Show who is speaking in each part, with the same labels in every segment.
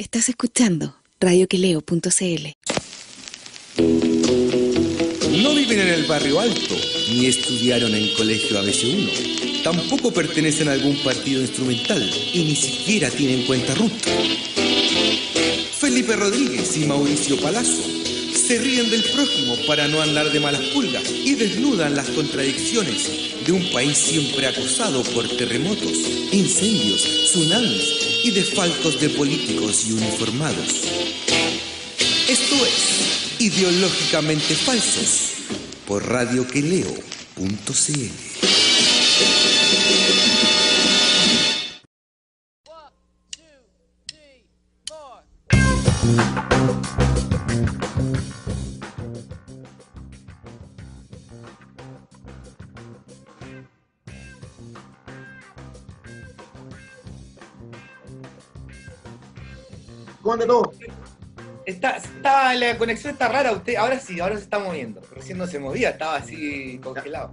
Speaker 1: Estás escuchando radioqueleo.cl.
Speaker 2: No viven en el barrio alto, ni estudiaron en colegio ABC1. Tampoco pertenecen a algún partido instrumental y ni siquiera tienen cuenta RUT. Felipe Rodríguez y Mauricio Palazzo se ríen del prójimo para no andar de malas pulgas y desnudan las contradicciones de un país siempre acosado por terremotos, incendios, tsunamis y desfalcos de políticos y uniformados. Esto es Ideológicamente Falsos por radioqueleo.cl.
Speaker 3: ¿Cómo anda todo?
Speaker 4: Está, está, la conexión está rara, usted, ahora sí, ahora se está moviendo. Recién no se movía, estaba así congelado.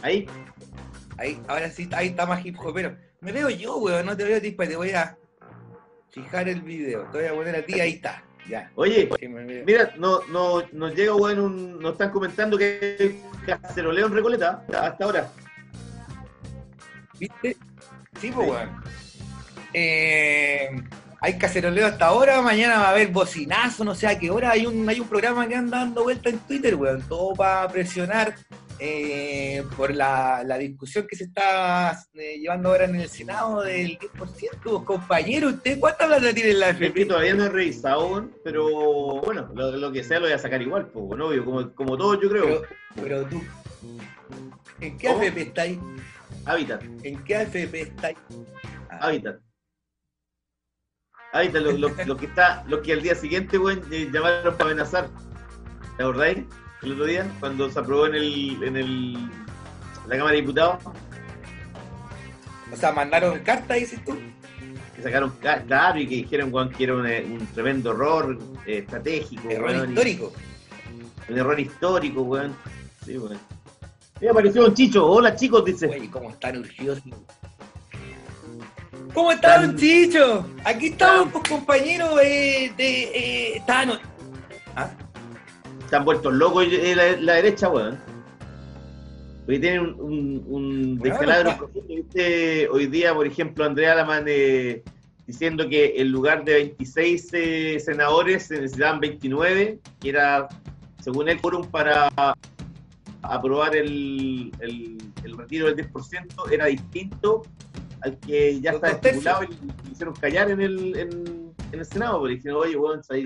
Speaker 3: Ahí.
Speaker 4: Ahí, ahora sí, ahí está más hip hopero. Me veo yo, weón, no te veo tispa, te voy a fijar el video. Te voy a poner a ti, ahí está. Ya.
Speaker 3: Oye,
Speaker 4: Sí,
Speaker 3: mira, no, no, nos llega, weón, un, nos están comentando que caceroleo en Recoleta hasta ahora.
Speaker 4: ¿Viste? Sí, pues, weón. Eh, hay caceroleo hasta ahora, mañana va a haber bocinazo, no sé a qué hora. Hay un, hay un programa que anda dando vuelta en Twitter, weón. Todo para presionar eh, por la, la discusión que se está eh, llevando ahora en el Senado del 10%. Compañero, ¿usted cuánta plata tiene en la FP?
Speaker 3: todavía no he revisado, weón, pero bueno, lo, lo que sea lo voy a sacar igual, pues, obvio, como, como todo yo creo.
Speaker 4: Pero, pero tú, ¿en qué
Speaker 3: ¿Cómo?
Speaker 4: AFP estáis?
Speaker 3: Hábitat,
Speaker 4: ¿En qué AFP estáis? Ah,
Speaker 3: hábitat. Hábitat, lo, lo- lo que está, lo que al día siguiente, weón, eh, llamaron para amenazar. ¿Te acordáis? El otro día, cuando se aprobó en el, en el la Cámara de Diputados,
Speaker 4: o sea, mandaron carta, dices tú.
Speaker 3: que sacaron ca- claro y que dijeron weón, que era un, eh, un tremendo error eh, estratégico.
Speaker 4: Error
Speaker 3: weón, y-
Speaker 4: histórico.
Speaker 3: Un error histórico, weón. Sí, weón. Me apareció un chicho. Hola chicos, dice.
Speaker 4: Oye, ¿cómo están urgidos? ¿Cómo está, don
Speaker 3: Tan-
Speaker 4: Chicho? Aquí estamos, pues, compañeros eh, de... Eh, ¿Ah?
Speaker 3: Están vueltos locos eh, la, la derecha, weón. Hoy tienen un, un, un
Speaker 4: Bueno,
Speaker 3: descalabro profundo. ¿Viste? Hoy día, por ejemplo, Andrea Alaman eh, diciendo que en lugar de 26 eh, senadores se necesitaban 29, que era, según él, quórum para aprobar el, el, el retiro del 10%, era distinto al que ya está estipulado y y hicieron callar en el, en, en el Senado, porque dijeron, oye, weón, se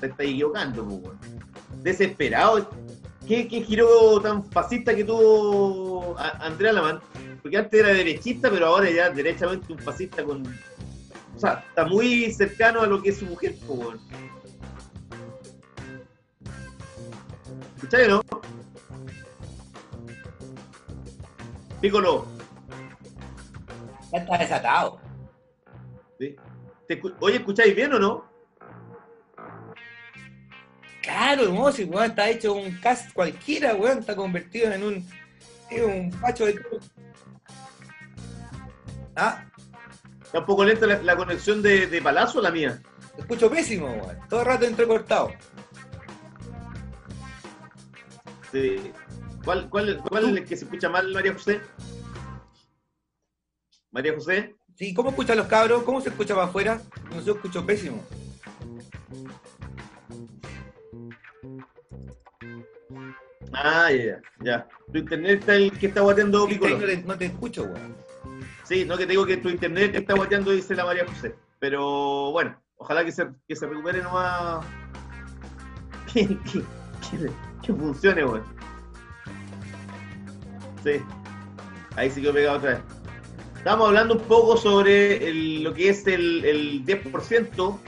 Speaker 3: te está equivocando, pues, weón. Desesperado. ¿Qué, ¿Qué giro tan fascista que tuvo Andrea Lamán? Porque antes era derechista, pero ahora ya derechamente un fascista con. O sea, está muy cercano a lo que es su mujer, pues, weón. ¿Escucháis o no? Pícolo.
Speaker 4: Ya está desatado.
Speaker 3: ¿sí? ¿Te escu- Oye, ¿escucháis bien o no?
Speaker 4: Claro, hermoso, weón, está hecho un cast cualquiera, weón, está convertido en un... Es un pacho de... Ah,
Speaker 3: Está un poco lenta la, la conexión de, de Palazzo, la mía.
Speaker 4: escucho pésimo, weón. Todo el rato entrecortado.
Speaker 3: Sí. ¿Cuál, cuál, cuál es el que se escucha mal, María José? María José.
Speaker 4: Sí, ¿cómo escuchan los cabros? ¿Cómo se escucha para afuera? No se escucho pésimo.
Speaker 3: Ah, ya, ya, ya. Tu internet está el que está guateando
Speaker 4: Sí,
Speaker 3: Piccolo.
Speaker 4: no, te, no te escucho, weón.
Speaker 3: Sí, no que te digo que tu internet está guateando, dice la María José. Pero bueno, ojalá que se, que se recupere nomás. Que, que, que, que funcione, weón. Sí. Ahí sí que he pegado otra vez. Estamos hablando un poco sobre el- lo que es el, el 10%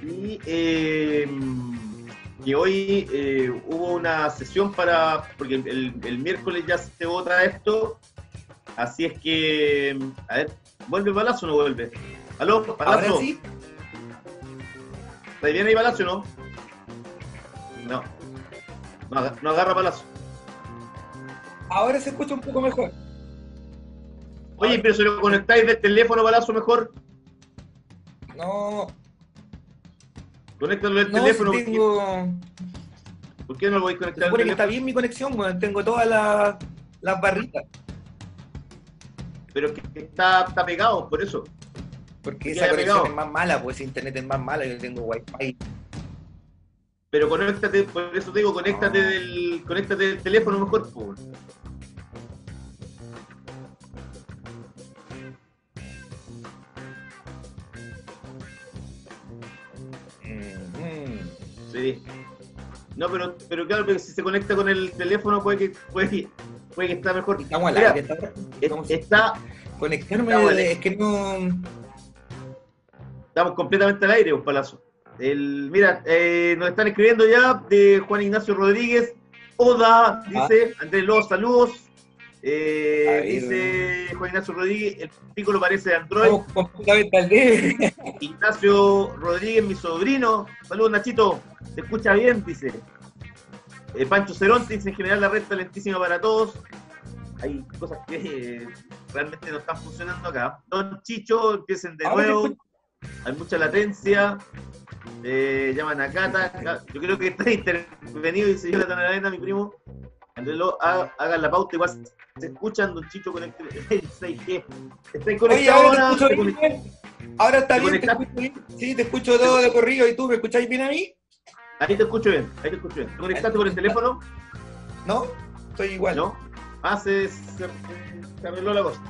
Speaker 3: y eh, que hoy eh, hubo una sesión para, porque el, miércoles ya se vota esto, así es que, a ver, ¿vuelve Palacio o no vuelve? ¿Aló, Palacio?
Speaker 4: Ahora sí,
Speaker 3: ¿Está bien ahí Palacio o no? No. No, no agarra Palacio.
Speaker 4: ahora se escucha un poco mejor.
Speaker 3: Oye, pero si lo conectáis del teléfono Palacio mejor,
Speaker 4: No,
Speaker 3: Conéctalo al
Speaker 4: no,
Speaker 3: teléfono.
Speaker 4: si tengo...
Speaker 3: ¿Por qué no lo voy a conectar
Speaker 4: supone que está bien mi conexión, weón. Tengo todas las, las barritas.
Speaker 3: Pero que que está, está pegado, por eso.
Speaker 4: Porque esa conexión
Speaker 3: pegado.
Speaker 4: es más mala, pues internet es más mala, yo tengo wifi.
Speaker 3: Pero conéctate, por eso te digo, conéctate del, conéctate del teléfono mejor, po. No, pero, pero claro, si se conecta con el teléfono puede que, puede que, puede que está mejor.
Speaker 4: Estamos al aire, está- Conectarme
Speaker 3: Estamos al-
Speaker 4: es que no.
Speaker 3: estamos completamente al aire, un palazo. El, mira, eh, nos están escribiendo ya de Juan Ignacio Rodríguez. Oda, dice Andrés López, saludos. Eh, dice Juan Ignacio Rodríguez, el pico parece de Android.
Speaker 4: Completamente.
Speaker 3: Ignacio Rodríguez, mi sobrino. Saludos, Nachito. Se escucha bien, dice. Eh, Pancho Cerón dice, en general la red está lentísima para todos. Hay cosas que eh, realmente no están funcionando acá. Don Chicho, empiecen de
Speaker 4: te
Speaker 3: nuevo. Hay mucha latencia. Llaman a Cata. Ca- Yo creo que está intervenido, dice Jonathan Arena, mi primo. Andrés Lo- ha- hagan la pauta, igual se escuchan, Don Chicho, conecte el 6G. ¿Estáis conectados
Speaker 4: ahora te bien. Ahora está
Speaker 3: ¿Te
Speaker 4: bien, te escucho bien. Sí, te escucho todo de corrido y tú me escucháis bien a mí,
Speaker 3: Ahí te escucho bien, ahí te escucho bien. ¿Te conectaste por el teléfono?
Speaker 4: ¿no? Estoy igual.
Speaker 3: ¿No? Ah, se, se- se arregló la cosa.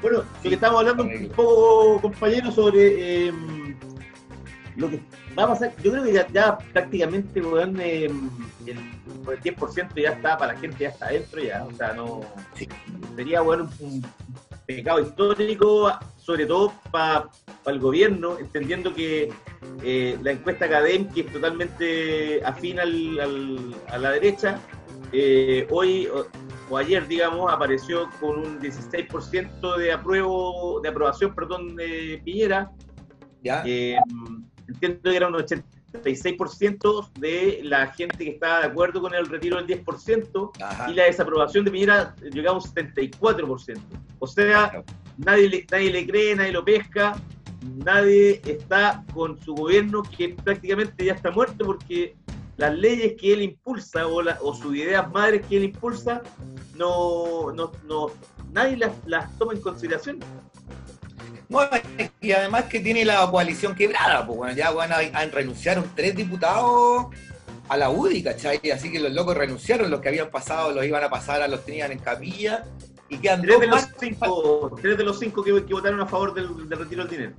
Speaker 3: Bueno, lo que estamos hablando un poco, compañeros, sobre eh, lo que va a pasar. Yo creo que ya, ya prácticamente, weón, eh, el, el 10% ya está, para la gente ya está adentro ya. O sea, no.
Speaker 4: Sí.
Speaker 3: Sería, bueno, un, pecado histórico, sobre todo para el gobierno, entendiendo que eh, la encuesta CADEM, que es totalmente afín al- al- a la derecha, eh, hoy o, o ayer, digamos, apareció con un 16% de apruebo, de aprobación, perdón, de Piñera.
Speaker 4: ¿Ya?
Speaker 3: Eh, entiendo que era un 86% de la gente que estaba de acuerdo con el retiro del 10%
Speaker 4: Ajá.
Speaker 3: y la desaprobación de Piñera llegaba a un 74%. O sea, nadie le, nadie le cree, nadie lo pesca, nadie está con su gobierno que prácticamente ya está muerto porque las leyes que él impulsa o, la- o sus ideas madres que él impulsa, no, no, no- nadie las, las toma en consideración.
Speaker 4: No, y además que tiene la coalición quebrada, pues bueno, ya bueno, renunciaron tres diputados a la UDI, ¿cachai? Así que los locos renunciaron, los que habían pasado los iban a pasar a los tenían en capilla y quedan
Speaker 3: Tres de los
Speaker 4: más.
Speaker 3: cinco, tres de los cinco que, que votaron a favor del, del retiro del dinero.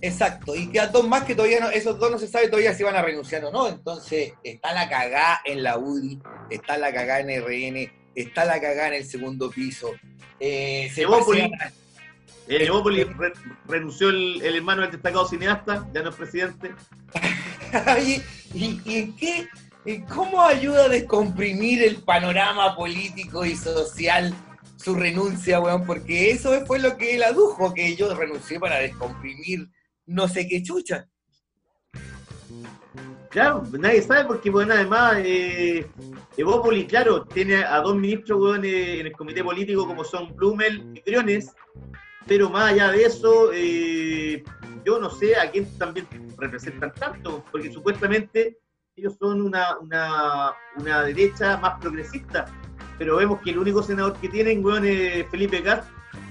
Speaker 4: Exacto, y quedan dos más que todavía no, esos dos no se sabe todavía si van a renunciar o no. Entonces, está la cagá en la UDI, está la cagá en RN, está la cagá en el segundo piso. Eh, se pasean-
Speaker 3: En Evópolis re- renunció el, el hermano del destacado cineasta, ya no es presidente.
Speaker 4: ¿y, y en qué? en ¿Cómo ayuda a descomprimir el panorama político y social su renuncia, weón? Porque eso fue lo que él adujo, que yo renuncié para descomprimir no sé qué chucha.
Speaker 3: Claro, nadie sabe porque, bueno, además, eh, Evópolis, claro, tiene a dos ministros weón, eh, en el comité político como son Blumel y Briones, pero más allá de eso, eh, yo no sé a quién también representan tanto, porque supuestamente ellos son una, una, una derecha más progresista, pero vemos que el único senador que tienen, weón, es Felipe Gat,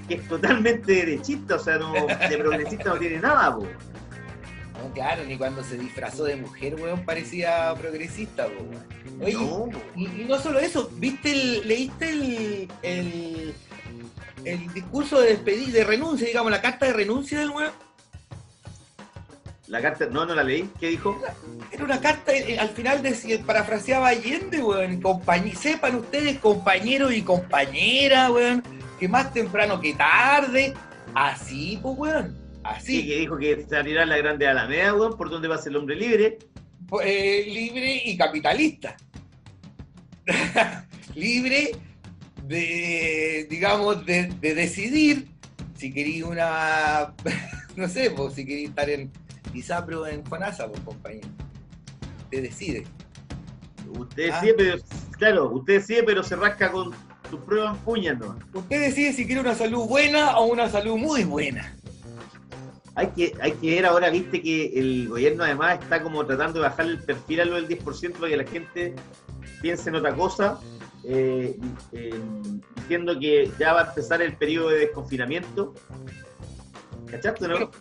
Speaker 3: que es totalmente derechista, o sea, no, de progresista no tiene nada, po.
Speaker 4: No, claro, ni cuando se disfrazó de mujer, weón, parecía progresista, po, weón. Oye,
Speaker 3: No,
Speaker 4: y, y no solo eso, ¿viste el, leíste el, el, el discurso de despedir, de renuncia, digamos, la carta de renuncia del weón?
Speaker 3: La carta, no, no la leí, ¿qué dijo?
Speaker 4: Era una carta, eh, al final decía, parafraseaba Allende, weón. compañ- sepan ustedes, compañeros y compañeras, weón, que más temprano que tarde. Así, pues, weón.
Speaker 3: Sí,
Speaker 4: Así.
Speaker 3: que dijo que salirá la grande Alameda, weón, por donde va a ser el hombre libre.
Speaker 4: eh, libre y capitalista. libre de, digamos, de, de decidir si quería una, no sé, pues, si quería estar en Isapro o en Fonasa, pues, compañero. Te decide.
Speaker 3: Usted
Speaker 4: Ah.
Speaker 3: decide, pero, claro, usted decide, pero se rasca con sus pruebas puñas, ¿no?
Speaker 4: Usted decide si quiere una salud buena o una salud muy buena.
Speaker 3: Hay que, hay que ver ahora, viste, que el gobierno además está como tratando de bajar el perfil a lo del 10% para que la gente piense en otra cosa, eh, eh, diciendo que ya va a empezar el periodo de desconfinamiento. ¿Cachaste, no?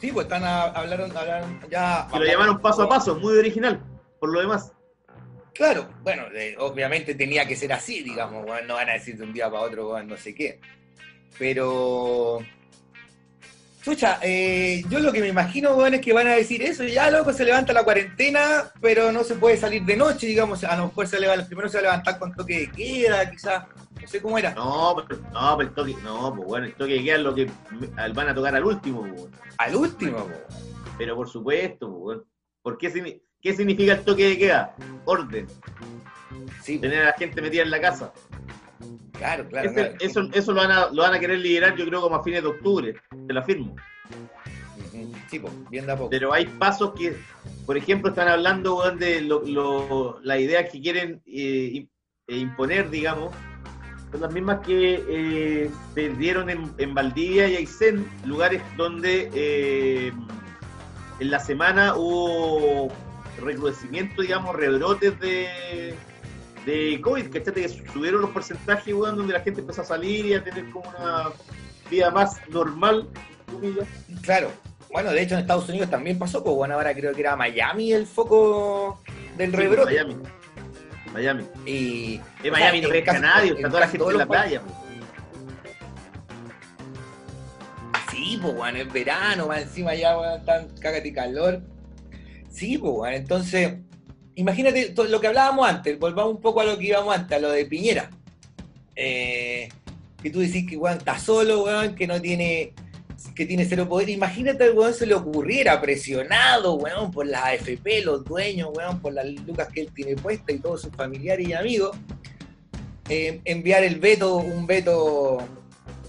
Speaker 4: Sí, pues están a, hablaron, hablaron ya.
Speaker 3: Que lo llamaron paso a paso, muy original, por lo demás.
Speaker 4: Claro, bueno, eh, obviamente tenía que ser así, digamos, no van a decir de un día para otro, no sé qué. Pero. Chucha, eh, yo lo que me imagino, weón, es que van a decir eso, ya loco, se levanta la cuarentena, pero no se puede salir de noche, digamos, a lo mejor se levanta, primero se va a levantar con toque de queda, quizás, no sé cómo era.
Speaker 3: No, pero, no, pero el toque, no, pues bueno, el toque de queda es lo que van a tocar al último, pues, weón.
Speaker 4: Al último, weón.
Speaker 3: pero por supuesto, pues, weón. ¿Por qué, qué significa el toque de queda? Orden,
Speaker 4: Sí,
Speaker 3: tener a la gente metida en la casa.
Speaker 4: Claro, claro.
Speaker 3: Ese-
Speaker 4: claro.
Speaker 3: eso eso lo, van a, lo van a querer liberar, yo creo, como a fines de octubre, te lo afirmo.
Speaker 4: Sí, pues, bien de a poco.
Speaker 3: Pero hay pasos que, por ejemplo, están hablando de lo, lo- las ideas que quieren eh, eh, imponer, digamos, son las mismas que eh, se dieron en, en Valdivia y Aysén, lugares donde eh, en la semana hubo recrudecimiento, digamos, rebrotes de, de COVID, ¿cachate? Que subieron los porcentajes, weón, donde la gente empezó a salir y a tener como una vida más normal, comillas.
Speaker 4: Claro. Bueno, de hecho en Estados Unidos también pasó, pues bueno, ahora creo que era Miami el foco del
Speaker 3: Sí,
Speaker 4: rebrote.
Speaker 3: Miami. Miami.
Speaker 4: Y
Speaker 3: En Miami
Speaker 4: sea,
Speaker 3: no pesca nadie, está toda la gente en la playa. po.
Speaker 4: Sí, pues bueno, es verano, más encima ya weón, tan cágate y calor. Sí, pues bueno, entonces, imagínate lo que hablábamos antes, volvamos un poco a lo que íbamos antes, a lo de Piñera. Eh, que tú decís que weón está solo, weón, que no tiene, que tiene cero poder. Imagínate al weón se le ocurriera, presionado, weón, por las AFP, los dueños, weón, por las lucas que él tiene puestas y todos sus familiares y amigos, eh, enviar el veto, un veto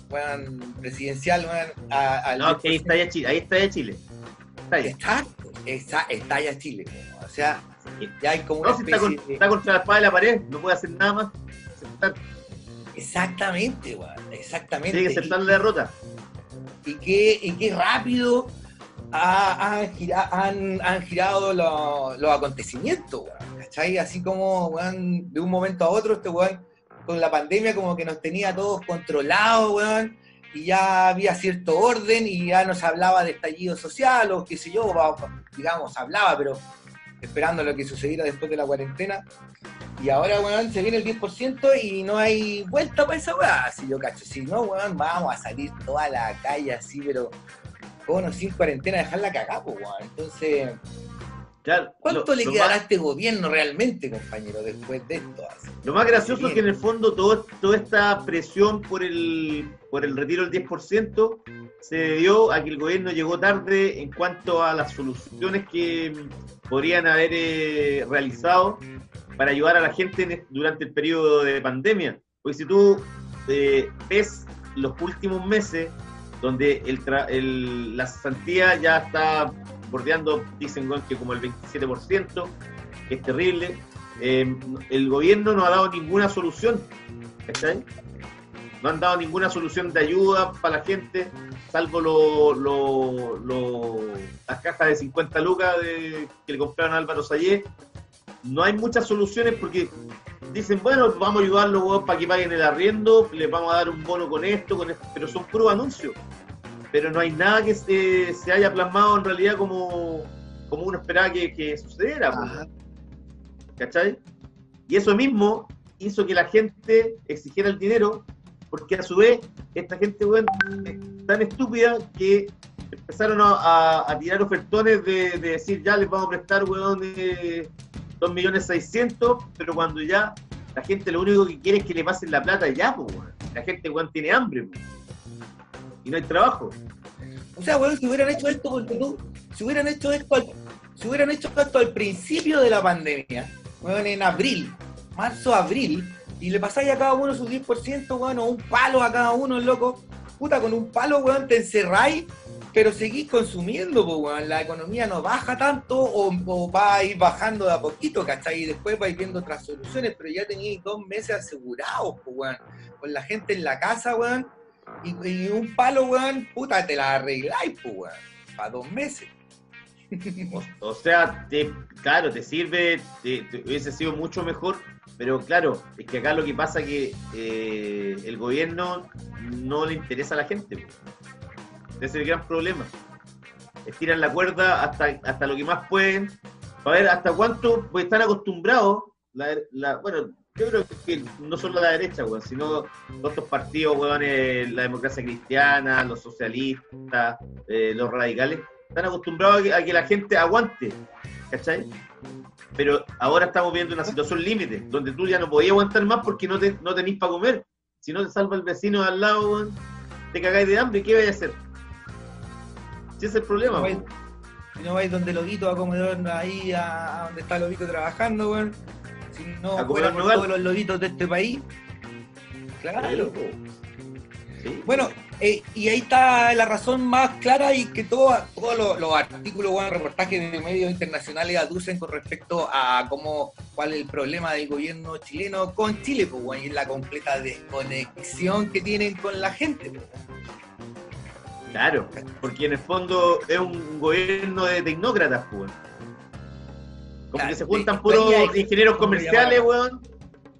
Speaker 4: weón, presidencial, weón, a- al
Speaker 3: No, que ahí está ya Chile. Ahí está ya Chile. Está.
Speaker 4: Exacto, está, está ya Chile. O sea, ya hay como una
Speaker 3: No, si está, con-
Speaker 4: de-
Speaker 3: está contra la espada de la pared, no puede hacer nada más. Aceptar-
Speaker 4: Exactamente, weón, exactamente.
Speaker 3: Tiene que aceptar la derrota.
Speaker 4: y, qué, y qué rápido ha- han, gira- han- han girado lo- los acontecimientos, weón. ¿Cachai? Así como, weón, de un momento a otro, este weón, con la pandemia como que nos tenía todos controlados, weón, y ya había cierto orden y ya nos hablaba de estallido social o qué sé yo, digamos, hablaba, pero esperando lo que sucediera después de la cuarentena. Y ahora, weón, se viene el 10% y no hay vuelta para esa weá, así yo cacho. Si no, weón, vamos a salir toda la calle así, pero con o sin cuarentena, dejarla cagada, pues, weón. Entonces,
Speaker 3: Claro,
Speaker 4: ¿cuánto
Speaker 3: lo-
Speaker 4: le quedará a este gobierno realmente, compañero, después de esto?
Speaker 3: Lo más gracioso es que en el fondo todo, toda esta presión por el, por el retiro del 10% se debió a que el gobierno llegó tarde en cuanto a las soluciones que podrían haber eh, realizado para ayudar a la gente en durante el periodo de pandemia. Porque si tú eh, ves los últimos meses, donde el tra- el- la cesantía ya está bordeando, dicen que como el 27%, que es terrible. Eh, el gobierno no ha dado ninguna solución, ¿cachai? No han dado ninguna solución de ayuda para la gente, salvo lo- lo- lo- las cajas de 50 lucas de- que le compraron a Álvaro Sayé. No hay muchas soluciones porque dicen, bueno, vamos a ayudarlos para que paguen el arriendo, les vamos a dar un bono con esto, con esto, pero son puros anuncios. Pero no hay nada que se, se haya plasmado en realidad como, como uno esperaba que, que sucediera. pues. ¿cachai? Y eso mismo hizo que la gente exigiera el dinero, porque a su vez, esta gente, weón, es tan estúpida que empezaron a, a- a tirar ofertones de, de decir, ya les vamos a prestar, weón, eh, 2 millones 600, pero cuando ya la gente lo único que quiere es que le pasen la plata ya, pues, weón. La gente, weón, tiene hambre, pues. Y no hay trabajo.
Speaker 4: O sea, weón, si hubieran hecho esto, tú, si hubieran hecho esto al, si hubieran hecho esto al principio de la pandemia, weón, en abril, marzo, abril, y le pasáis a cada uno su 10%, weón, o un palo a cada uno, loco, puta, con un palo, weón, te encerráis, pero seguís consumiendo, pues, weón, la economía no baja tanto, o, va a ir bajando de a poquito, ¿cachai? Y después vais viendo otras soluciones, pero ya teníais dos meses asegurados, pues, weón, con la gente en la casa, weón, y, un palo, weón, puta, te la arregláis, pues, weón. para dos meses.
Speaker 3: O, sea, te- claro, te sirve, te, hubiese sido mucho mejor, pero claro, es que acá lo que pasa que eh, el gobierno no le interesa a la gente. Ese es el gran problema. Estiran la cuerda hasta, hasta lo que más pueden, para ver hasta cuánto, pues están acostumbrados, la, la- bueno, yo creo que no solo la derecha, weón, sino todos estos partidos, weón, eh, la democracia cristiana, los socialistas, eh, los radicales, están acostumbrados a que, a que la gente aguante, ¿cachai? Pero ahora estamos viendo una situación límite, donde tú ya no podías aguantar más porque no, te, no tenés para comer. Si no te salva el vecino de al lado, weón, te cagáis de hambre, ¿qué vais a hacer? Si ese es el problema, weón.
Speaker 4: Si no vais donde Lobito a comer ahí, a, a donde está Lobito trabajando, weón. Si no fuera por todos los lobitos de este país. Claro.
Speaker 3: Sí.
Speaker 4: Bueno, eh, y ahí está la razón más clara y que todo- todos los, los artículos, bueno, reportajes de medios internacionales aducen con respecto a cómo, cuál es el problema del gobierno chileno con Chile, pues, bueno, y la completa desconexión que tienen con la gente. pues.
Speaker 3: Claro, porque en el fondo es un gobierno de tecnócratas, pues. Weón. Como
Speaker 4: Claro,
Speaker 3: que se juntan puros ingenieros
Speaker 4: ¿cómo le
Speaker 3: comerciales, weón.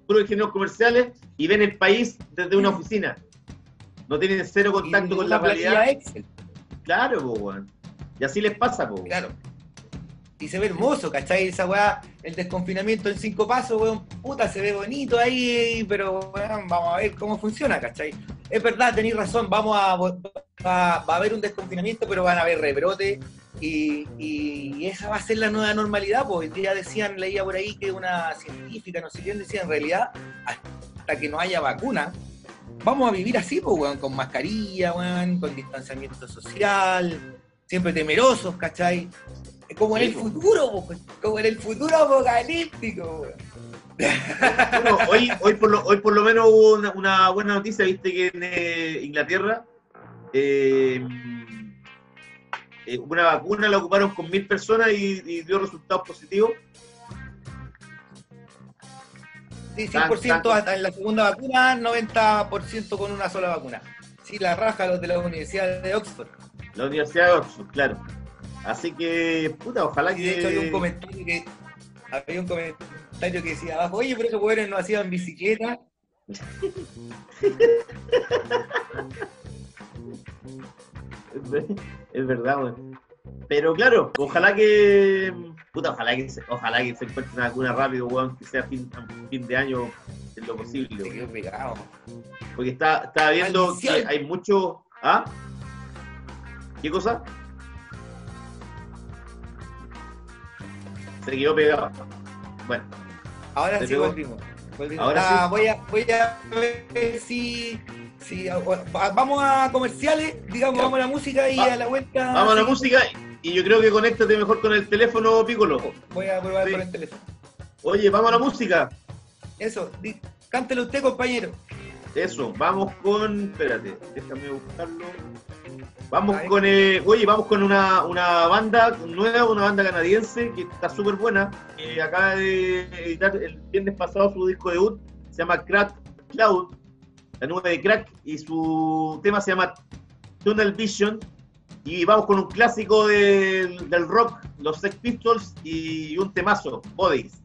Speaker 3: Puros ingenieros comerciales y ven el país desde una oficina. No tienen cero contacto con la realidad.
Speaker 4: Excel.
Speaker 3: Claro, weón. Y así les pasa, pues.
Speaker 4: Claro. Y se ve hermoso, ¿cachai? Esa weá, el desconfinamiento en cinco pasos, weón, puta, se ve bonito ahí, pero weón, vamos a ver cómo funciona, ¿cachai? Es verdad, tenéis razón, vamos a, va, va a haber un desconfinamiento, pero van a haber rebrotes y, y esa va a ser la nueva normalidad, pues hoy día decían, leía por ahí que una científica, no sé quién decía, en realidad, hasta que no haya vacuna, vamos a vivir así, pues, weón, con mascarilla, weón, con distanciamiento social, siempre temerosos, ¿cachai? Es como en el
Speaker 3: po.
Speaker 4: futuro, po, como en el futuro apocalíptico, weón.
Speaker 3: Bueno, hoy, hoy, por lo, hoy por lo menos hubo una, una buena noticia, viste que en eh, Inglaterra eh, eh, una vacuna la ocuparon con mil personas y, y dio resultados positivos.
Speaker 4: Sí,
Speaker 3: Tan-
Speaker 4: 100%
Speaker 3: tan-
Speaker 4: hasta en la segunda vacuna, 90% con una sola vacuna. Sí, la raja los de la Universidad de Oxford.
Speaker 3: La Universidad de Oxford, claro. Así que, puta, ojalá
Speaker 4: Y de hecho había un
Speaker 3: que.
Speaker 4: comentario que había un comentario que decía abajo, oye, pero esos jóvenes no hacían bicicleta.
Speaker 3: Es verdad, weón. Pero claro, ojalá que. Puta, ojalá que se, ojalá que se encuentre una vacuna rápido, weón, que sea fin, a fin de año en lo posible.
Speaker 4: Quedó pegado.
Speaker 3: Porque está, estaba viendo que hay mucho. ¿Ah? ¿Qué cosa? Se quedó pegado. Bueno,
Speaker 4: Ahora
Speaker 3: ¿Te
Speaker 4: sí volvimos. volvimos.
Speaker 3: Ahora
Speaker 4: Ah,
Speaker 3: sí.
Speaker 4: Voy, a, voy a ver si, va- vamos a comerciales, digamos,
Speaker 3: Ya.
Speaker 4: vamos a la música y
Speaker 3: Va-
Speaker 4: a la vuelta.
Speaker 3: vamos a la
Speaker 4: sí.
Speaker 3: música y yo creo que conéctate mejor con el teléfono, Piccolo.
Speaker 4: Voy a probar
Speaker 3: Sí.
Speaker 4: por el teléfono.
Speaker 3: Oye, vamos a la música.
Speaker 4: Eso, cántelo usted, compañero.
Speaker 3: Eso, vamos con. Espérate, déjame buscarlo. Vamos
Speaker 4: Ahí.
Speaker 3: con. eh, oye, vamos con una, una banda nueva, una banda canadiense que está súper buena. Que acaba de editar el viernes pasado su disco debut. Se llama Crack Cloud, la nube de crack. Y su tema se llama Tunnel Vision. Y vamos con un clásico del, del rock, los Sex Pistols. Y un temazo, Bodies.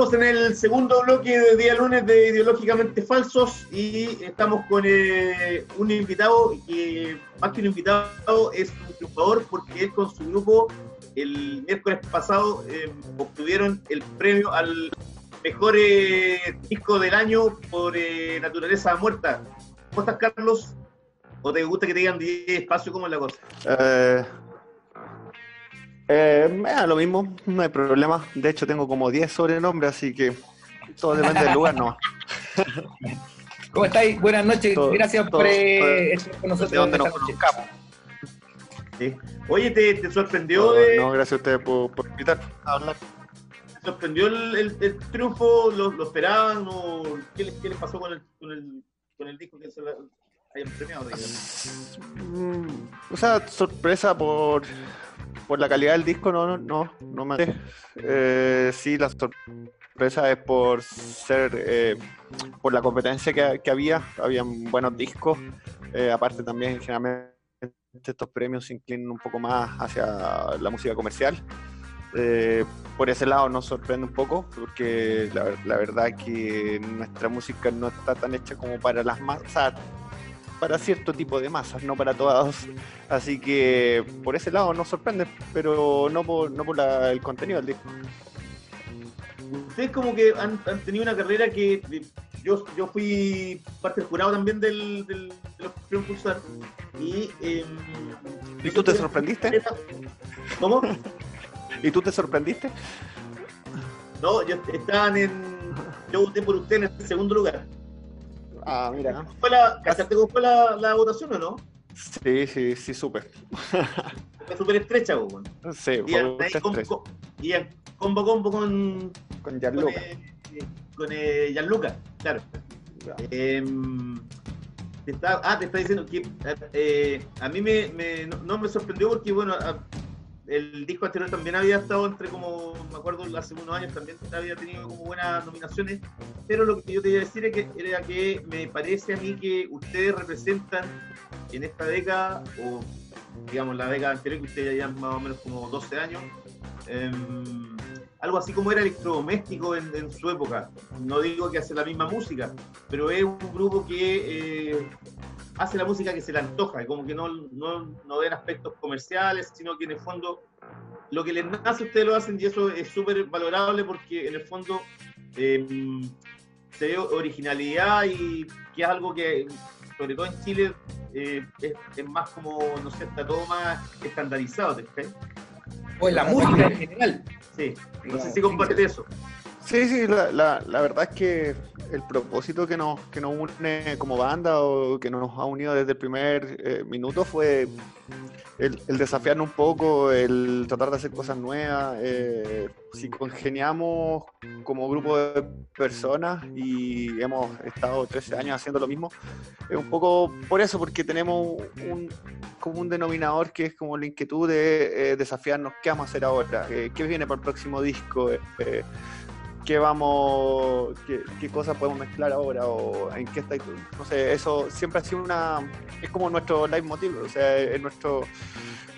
Speaker 3: Estamos en el segundo bloque de día lunes de Ideológicamente Falsos y estamos con eh, un invitado que más que un invitado es un triunfador porque él con su grupo el miércoles pasado eh, obtuvieron el premio al mejor eh, disco del año por Naturaleza Muerta. ¿Cómo estás, Carlos? ¿O te gusta que te digan 10 espacio? ¿Cómo es la cosa?
Speaker 5: Eh, eh, lo mismo, no hay problema. De hecho, tengo como 10 sobrenombres, así que todo depende del lugar, ¿no?
Speaker 4: ¿Cómo estáis? Buenas noches,
Speaker 5: Todo-
Speaker 4: gracias
Speaker 5: todo-
Speaker 4: por eh, estar con
Speaker 5: De
Speaker 4: nosotros
Speaker 5: donde
Speaker 4: esta
Speaker 5: nos conozcamos.
Speaker 3: Sí. Oye, ¿te, te sorprendió,
Speaker 5: No,
Speaker 3: de-
Speaker 5: no, gracias a ustedes por, por invitar a hablar.
Speaker 3: te sorprendió el, el- el triunfo? ¿Lo, lo esperaban? O ¿qué, les, qué les pasó con el, con el, con el disco que se la hayan premiado? digamos?
Speaker 5: O sea, sorpresa por, por la calidad del disco, no, no, no, no me... Eh, sí, la sorpresa es por ser, eh, por la competencia que, que había, habían buenos discos, eh, aparte también generalmente estos premios se inclinan un poco más hacia la música comercial. Eh, por ese lado nos sorprende un poco, porque la, la verdad que nuestra música no está tan hecha como para las masas, para cierto tipo de masas, no para todas. Así que por ese lado nos sorprende, pero no por, no por la- el contenido del disco.
Speaker 3: Ustedes como que han, han tenido una carrera que yo, yo fui parte del jurado también del, del, de los premios Pulsar y... em,
Speaker 5: ¿Y tú te sorprendiste?
Speaker 3: ¿Cómo?
Speaker 5: ¿Y tú te sorprendiste?
Speaker 3: No, yo estaban en... Yo voté por usted en el segundo lugar.
Speaker 5: Ah, mira.
Speaker 3: ¿Fue la, ¿Cachaste cómo fue la, la votación o no?
Speaker 5: Sí, sí, sí, supe.
Speaker 3: Fue súper estrecha, weón.
Speaker 5: Sí,
Speaker 3: Y
Speaker 5: fue
Speaker 3: ahí con-
Speaker 5: estrés.
Speaker 3: con- y en combo combo con,
Speaker 5: con
Speaker 3: con,
Speaker 5: Gianluca.
Speaker 3: eh, con eh, Gianluca, claro. Em, te está- ah, te está diciendo que eh, a mí me, me- no, no me sorprendió porque, bueno, a- el disco anterior también había estado entre como, me acuerdo, hace unos años también había tenido como buenas nominaciones, pero lo que yo te iba a decir es que, era que me parece a mí que ustedes representan en esta década, o digamos la década anterior, que ustedes ya llevan más o menos como 12 años, em, algo así como era electrodoméstico en, su época. No digo que hace la misma música, pero es un grupo que eh, hace la música que se le antoja, como que no, no, no ven aspectos comerciales, sino que en el fondo lo que les nace ustedes lo hacen y eso es súper valorable porque en el fondo eh, se ve originalidad y que es algo que sobre todo en Chile eh, es, más como, no sé, está todo más estandarizado, ¿te?
Speaker 4: O en la música en general.
Speaker 3: Sí, no sé si compartes eso.
Speaker 5: Sí, sí, la, la, la verdad es que el propósito que nos, que nos une como banda o que nos ha unido desde el primer eh, minuto fue el, el desafiarnos un poco, el tratar de hacer cosas nuevas. eh, si congeniamos como grupo de personas y hemos estado 13 años haciendo lo mismo, es un poco por eso, porque tenemos un, como un denominador que es como la inquietud de eh, desafiarnos qué vamos a hacer ahora, eh, qué viene para el próximo disco. Qué vamos, qué, qué cosas podemos mezclar ahora o en qué está, no sé, eso siempre ha sido una, es como nuestro leitmotiv, o sea, es nuestro,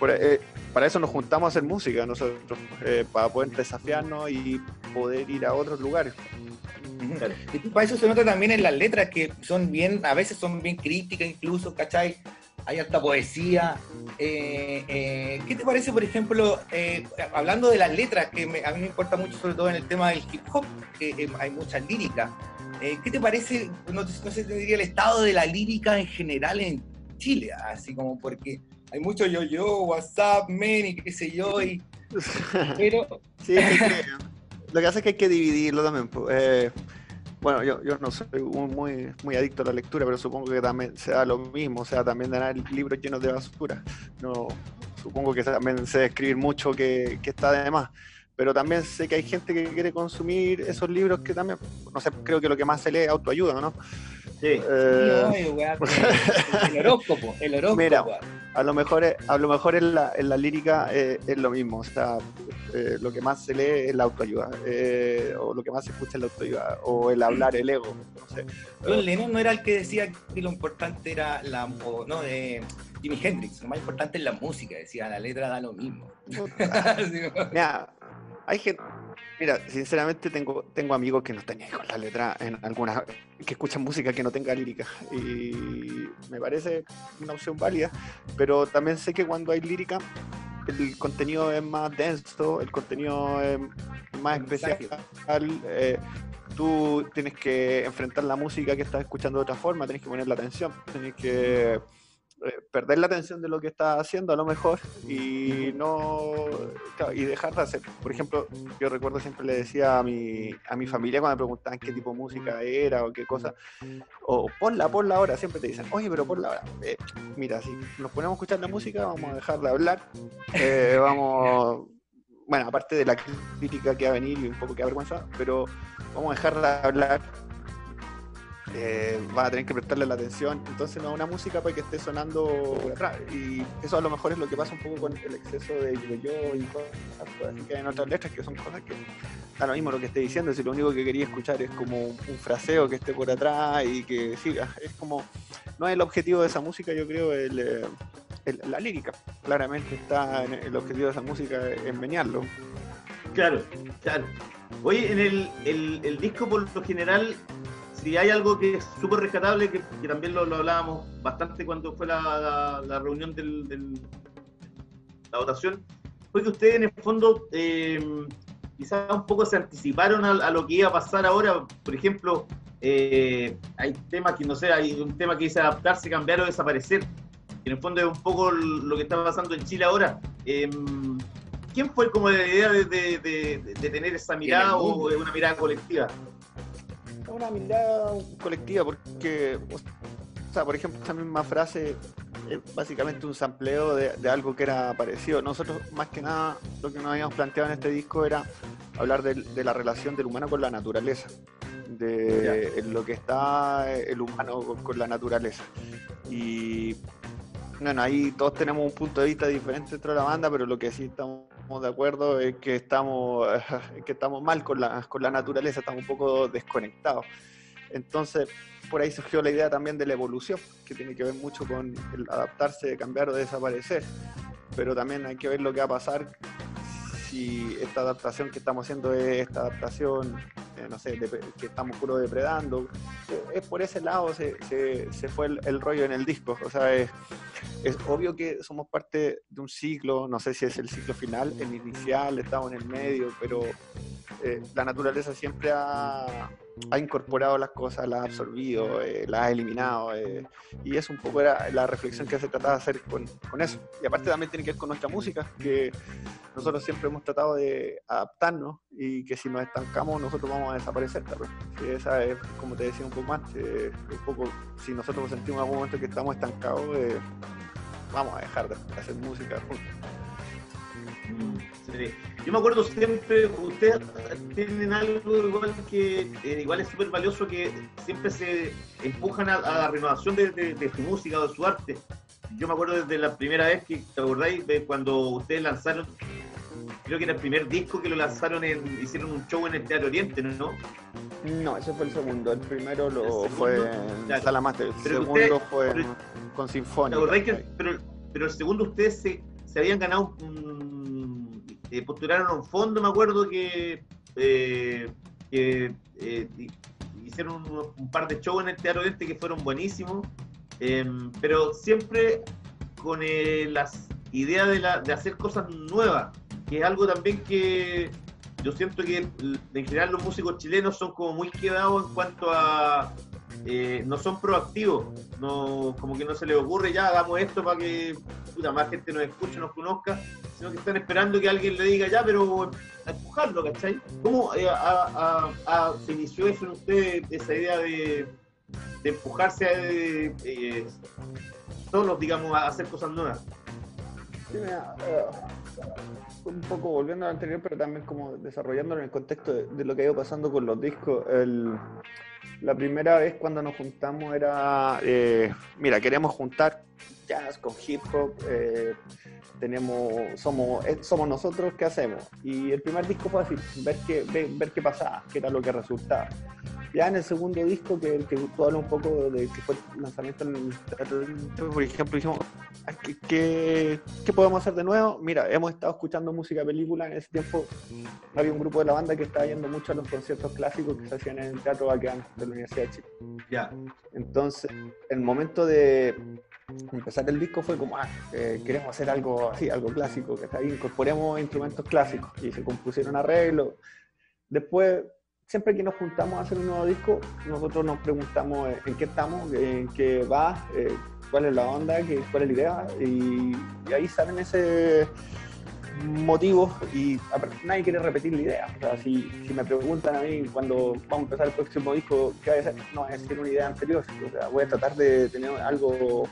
Speaker 5: eh, para eso nos juntamos a hacer música nosotros, eh, para poder desafiarnos y poder ir a otros lugares.
Speaker 4: Y para eso se nota también en las letras que son bien, a veces son bien críticas incluso, ¿cachai? Hay alta poesía. Eh, eh, ¿Qué te parece, por ejemplo, eh, hablando de las letras, que me- a mí me importa mucho sobre todo en el tema del hip hop, que eh, hay mucha lírica. Eh, ¿Qué te parece, no, no sé, te diría el estado de la lírica en general en Chile? Así como porque hay mucho yo-yo, WhatsApp, men y qué sé yo, y, pero
Speaker 5: Sí, es que lo que hace es que hay que dividirlo también. po. Bueno, yo, yo no soy muy, muy adicto a la lectura, pero supongo que también se da lo mismo, o sea, también dan libros llenos de basura. No, supongo que también sé escribir mucho que, que está de más. Pero también sé que hay gente que quiere consumir esos libros que también, no sé, creo que lo que más se lee es autoayuda, ¿no?
Speaker 3: Sí.
Speaker 5: Eh,
Speaker 4: Ay, weá, el horóscopo, el horóscopo.
Speaker 5: Mira, a lo mejor, es- a lo mejor en, la, en la lírica eh, es lo mismo, o sea, eh, lo que más se lee es la autoayuda, eh, o lo que más se escucha es la autoayuda, o el hablar, el ego, no sé.
Speaker 4: John Lennon no era el que decía que lo importante era la. O, no, de Jimi Hendrix, lo más importante es la música, decía, la letra da lo mismo.
Speaker 5: Mira, hay gente, Mira, sinceramente tengo, tengo amigos que no están con la letra en algunas, que escuchan música que no tenga lírica. Y me parece una opción válida, pero también sé que cuando hay lírica, el contenido es más denso, el contenido es más especial. eh, tú tienes que enfrentar la música que estás escuchando de otra forma, tienes que poner la atención, tienes que perder la atención de lo que estás haciendo a lo mejor y no y dejar de hacer. Por ejemplo, yo recuerdo siempre le decía a mi, a mi familia cuando me preguntaban qué tipo de música era o qué cosa, o ponla, ponla ahora, siempre te dicen, oye, pero ponla ahora. Eh, mira, si nos ponemos a escuchar la música, vamos a dejar de hablar, eh, vamos, bueno, aparte de la crítica que va a venir y un poco que avergüenza, pero vamos a dejar de hablar eh, vas a tener que prestarle la atención. Entonces no es una música para que esté sonando por atrás. Y eso a lo mejor es lo que pasa un poco con el exceso de yo y cosas así que hay en otras letras que son cosas que da lo mismo lo que esté diciendo. Si lo único que quería escuchar es como un fraseo que esté por atrás y que siga. Es como, no es el objetivo de esa música, yo creo, el, eh, la lírica. Claramente está el objetivo de esa música en menearlo.
Speaker 3: Claro, claro. Oye, en el, el disco por lo general, si hay algo que es súper rescatable, que, que también lo, lo hablábamos bastante cuando fue la, la- la reunión del, del- la votación, fue que ustedes en el fondo eh, quizás un poco se anticiparon a, a lo que iba a pasar ahora. Por ejemplo, eh, hay temas que no sé, hay un tema que dice adaptarse, cambiar o desaparecer. que en el fondo es un poco lo que está pasando en Chile ahora. Em, ¿Quién fue como la idea de, de- de- de tener esa mirada o una mirada colectiva?
Speaker 5: Una mirada colectiva porque, o sea, por ejemplo, esta misma frase es básicamente un sampleo de, de algo que era parecido. Nosotros, más que nada, lo que nos habíamos planteado en este disco era hablar de, la relación del humano con la naturaleza, de lo que está el humano con, con la naturaleza. Y bueno, ahí todos tenemos un punto de vista diferente dentro de la banda, pero lo que sí estamos de acuerdo es que estamos, es que estamos mal con la, con la naturaleza, estamos un poco desconectados. Entonces, por ahí surgió la idea también de la evolución, que tiene que ver mucho con el adaptarse, cambiar o desaparecer. Pero también hay que ver lo que va a pasar si esta adaptación que estamos haciendo es esta adaptación, eh, no sé, que estamos puro depredando. Eh, Es por ese lado se, fue el, el rollo en el disco. O sea, es, es obvio que somos parte de un ciclo, no sé si es el ciclo final, el inicial, estamos en el medio, pero eh, la naturaleza siempre ha, ha incorporado las cosas, las ha absorbido, eh, las ha eliminado, eh, y es un poco era la reflexión que se trataba de hacer con, con eso. Y aparte también tiene que ver con nuestra música, que nosotros siempre hemos tratado de adaptarnos y que si nos estancamos nosotros vamos a desaparecer. vez. Sí, esa es, como te decía un poco más, eh, un poco, si nosotros sentimos en algún momento que estamos estancados, eh, vamos a dejar de hacer música juntos.
Speaker 3: Sí. Yo me acuerdo siempre, ustedes tienen algo igual que eh, igual es súper valioso que siempre se empujan a, a la renovación de, de- de su música o de su arte. Yo me acuerdo desde la primera vez que, ¿te acordáis? De cuando ustedes lanzaron, creo que era el primer disco que lo lanzaron, en, hicieron un show en el Teatro Oriente, ¿no?
Speaker 5: No, ese fue el segundo. El primero
Speaker 3: ¿El
Speaker 5: lo
Speaker 3: segundo?
Speaker 5: fue en
Speaker 3: Claro.
Speaker 5: Sala Master. El
Speaker 3: Pero
Speaker 5: segundo
Speaker 3: usted-
Speaker 5: fue
Speaker 3: pero-
Speaker 5: con
Speaker 3: ¿Te
Speaker 5: Sinfónica.
Speaker 3: acordáis que, pero, pero el segundo ustedes se, se habían ganado un, eh, postularon a un fondo, me acuerdo que, eh, eh, hi- hicieron un, par de shows en el Teatro Oriente que fueron buenísimos, eh, pero siempre con eh, las ideas de, la- de hacer cosas nuevas, que es algo también que yo siento que en general los músicos chilenos son como muy quedados en cuanto a eh, no son proactivos, no, como que no se les ocurre ya hagamos esto para que puta, más gente nos escuche, nos conozca, sino que están esperando que alguien le diga ya, pero a empujarlo, ¿cachai? ¿Cómo eh, se inició eso en ustedes, esa idea de, empujarse a, eh, eh, solos, digamos, a hacer cosas nuevas?
Speaker 5: Sí, mira, un poco volviendo al anterior, pero también como desarrollándolo en el contexto de, lo que ha ido pasando con los discos. El- la primera vez cuando nos juntamos era, eh, mira, queremos juntar jazz con hip hop, eh, tenemos, somos, eh, somos nosotros, ¿qué hacemos? Y el primer disco fue así, ver qué, ver, ver qué pasaba, qué era lo que resultaba. Ya en el segundo disco, que, que tú hablas un poco de que fue el lanzamiento en el por ejemplo, hicimos ¿qué, qué, qué podemos hacer de nuevo? Mira, hemos estado escuchando música película. En ese tiempo había un grupo de la banda que estaba yendo mucho a los conciertos clásicos que se hacían en el Teatro Bacán de la Universidad de Chile.
Speaker 3: Ya.
Speaker 5: Entonces, el momento de empezar el disco fue como, ah, eh, queremos hacer algo así, algo clásico, que está ahí, incorporemos instrumentos clásicos. Y se compusieron arreglos. Después, siempre que nos juntamos a hacer un nuevo disco, nosotros nos preguntamos eh, en qué estamos, en qué va, eh, cuál es la onda, qué- cuál es la idea, y, y ahí salen ese motivos y nadie quiere repetir la idea. O sea, si, me preguntan a mí cuando vamos a empezar el próximo disco, ¿qué voy a? No, es decir una idea anterior. O sea, voy a tratar de tener algo,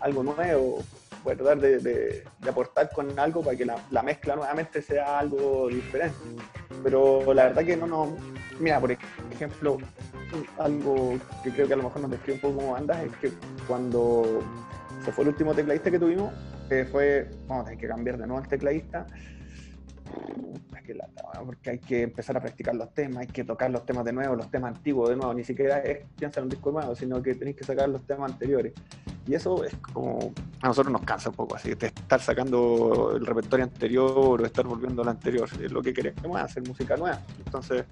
Speaker 5: algo nuevo, voy a tratar de, aportar con algo para que la, la mezcla nuevamente sea algo diferente. Pero la verdad que no nos... Mira, por ejemplo, algo que creo que a lo mejor nos describe un poco como banda es que cuando se fue el último tecladista que tuvimos, fue, vamos a tener que cambiar de nuevo el tecladista. Porque hay que empezar a practicar los temas, hay que tocar los temas de nuevo, los temas antiguos de nuevo, ni siquiera es piensa en un disco nuevo, sino que tenéis que sacar los temas anteriores. Y eso es como, a nosotros nos cansa un poco, así, de estar sacando el repertorio anterior o estar volviendo al anterior. Es lo que queremos hacer música nueva. Entonces,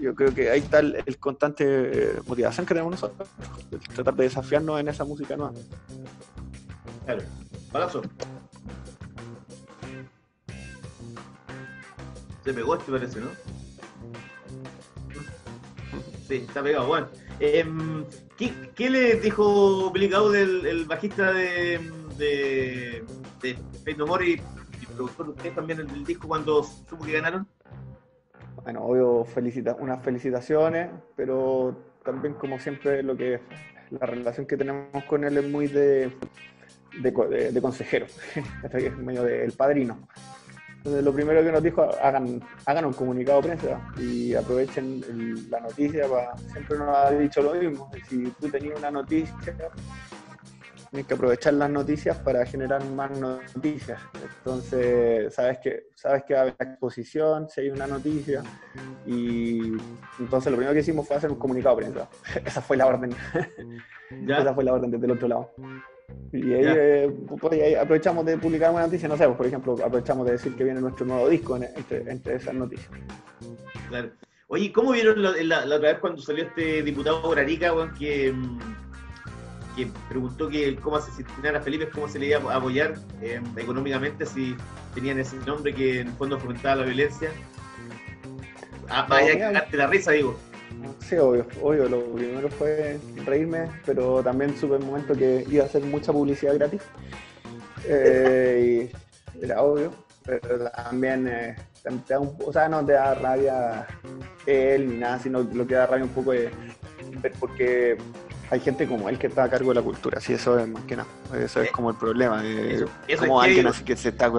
Speaker 5: yo creo que ahí está el, constante eh, motivación que tenemos nosotros, tratar de desafiarnos en esa música nueva.
Speaker 3: Palazo. Se pegó este parece, ¿no? Sí, está pegado, bueno. Em, ¿qué, qué le dijo Billy Gaudel, el bajista de, de, de Fate No More y, y productor de ustedes también del disco cuando supo que ganaron?
Speaker 5: Bueno, obvio, felicita unas felicitaciones, pero también como siempre lo que la relación que tenemos con él es muy de, de, de- de consejero, es medio del padrino. Entonces lo primero que nos dijo, hagan, hagan un comunicado de prensa y aprovechen el- la noticia, para, siempre nos ha dicho lo mismo, si tú tenías una noticia, tienes que aprovechar las noticias para generar más noticias. Entonces, sabes que, sabes que va a haber exposición, si hay una noticia, y entonces lo primero que hicimos fue hacer un comunicado de prensa. Esa fue la orden.
Speaker 3: ¿Ya?
Speaker 5: Esa fue la orden desde el otro lado. Y ahí, eh, pues, ahí aprovechamos de publicar una noticia, no sé, pues, por ejemplo, aprovechamos de decir que viene nuestro nuevo disco en- entre, entre esas noticias.
Speaker 3: Claro. Oye, ¿cómo vieron la, la- la otra vez cuando salió este diputado por Arica, weón, que, mm, que preguntó que cómo asesinar a Felipe, cómo se le iba a apoyar eh, económicamente si tenían ese nombre que en el fondo fomentaba la violencia? Ah, vaya a
Speaker 5: mira.
Speaker 3: cagarte la risa, digo.
Speaker 5: Sí, obvio, obvio. Lo primero fue reírme, pero también supe en un momento que iba a hacer mucha publicidad gratis. Eh, y era obvio, pero también eh, te da un- o sea, no te da rabia él ni nada, sino lo que da rabia un poco es ver porque hay gente como él que está a cargo de la cultura, sí, eso es más que nada, eso es
Speaker 3: Eh,
Speaker 5: como el problema, eh,
Speaker 3: eso- eso
Speaker 5: como
Speaker 3: es
Speaker 5: alguien así que se está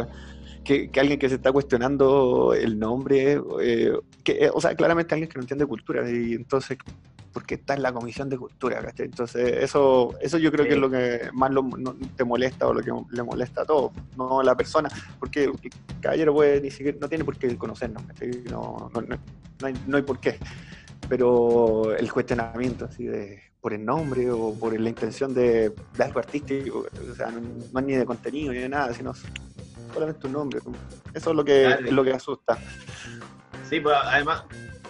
Speaker 5: que, que alguien que se está cuestionando el nombre, eh, que, eh, o sea, claramente alguien que no entiende cultura, y entonces, ¿por qué está en la comisión de cultura? ¿cachai? Entonces, eso, eso yo creo que es lo que más lo- no- te molesta o lo que le molesta a todos, no a la persona, porque el caballero puede ni siquiera, no tiene por qué conocernos. No, no, no, no hay, no hay por qué. Pero el cuestionamiento así de por el nombre o por la intención de, de algo artístico, o sea, no, no es ni de contenido ni de nada, sino solamente un nombre. Eso es lo que,
Speaker 3: Claro.
Speaker 5: es lo que asusta.
Speaker 3: Sí, pues además,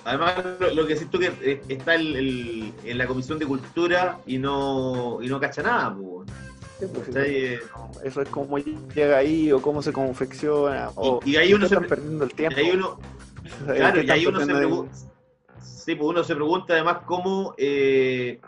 Speaker 3: además lo, lo que siento que eh, está el- el- en la Comisión de Cultura y no, y no cacha nada, pues.
Speaker 5: Sí, pues.
Speaker 3: Eh,
Speaker 5: Eso es cómo llega ahí o cómo se confecciona. O,
Speaker 3: y ahí uno
Speaker 5: ¿por qué
Speaker 3: se-
Speaker 5: están perdiendo el tiempo.
Speaker 3: ahí uno, Claro,
Speaker 5: ¿qué
Speaker 3: y ahí uno se pregunta, sí, pues uno se pregunta además cómo eh,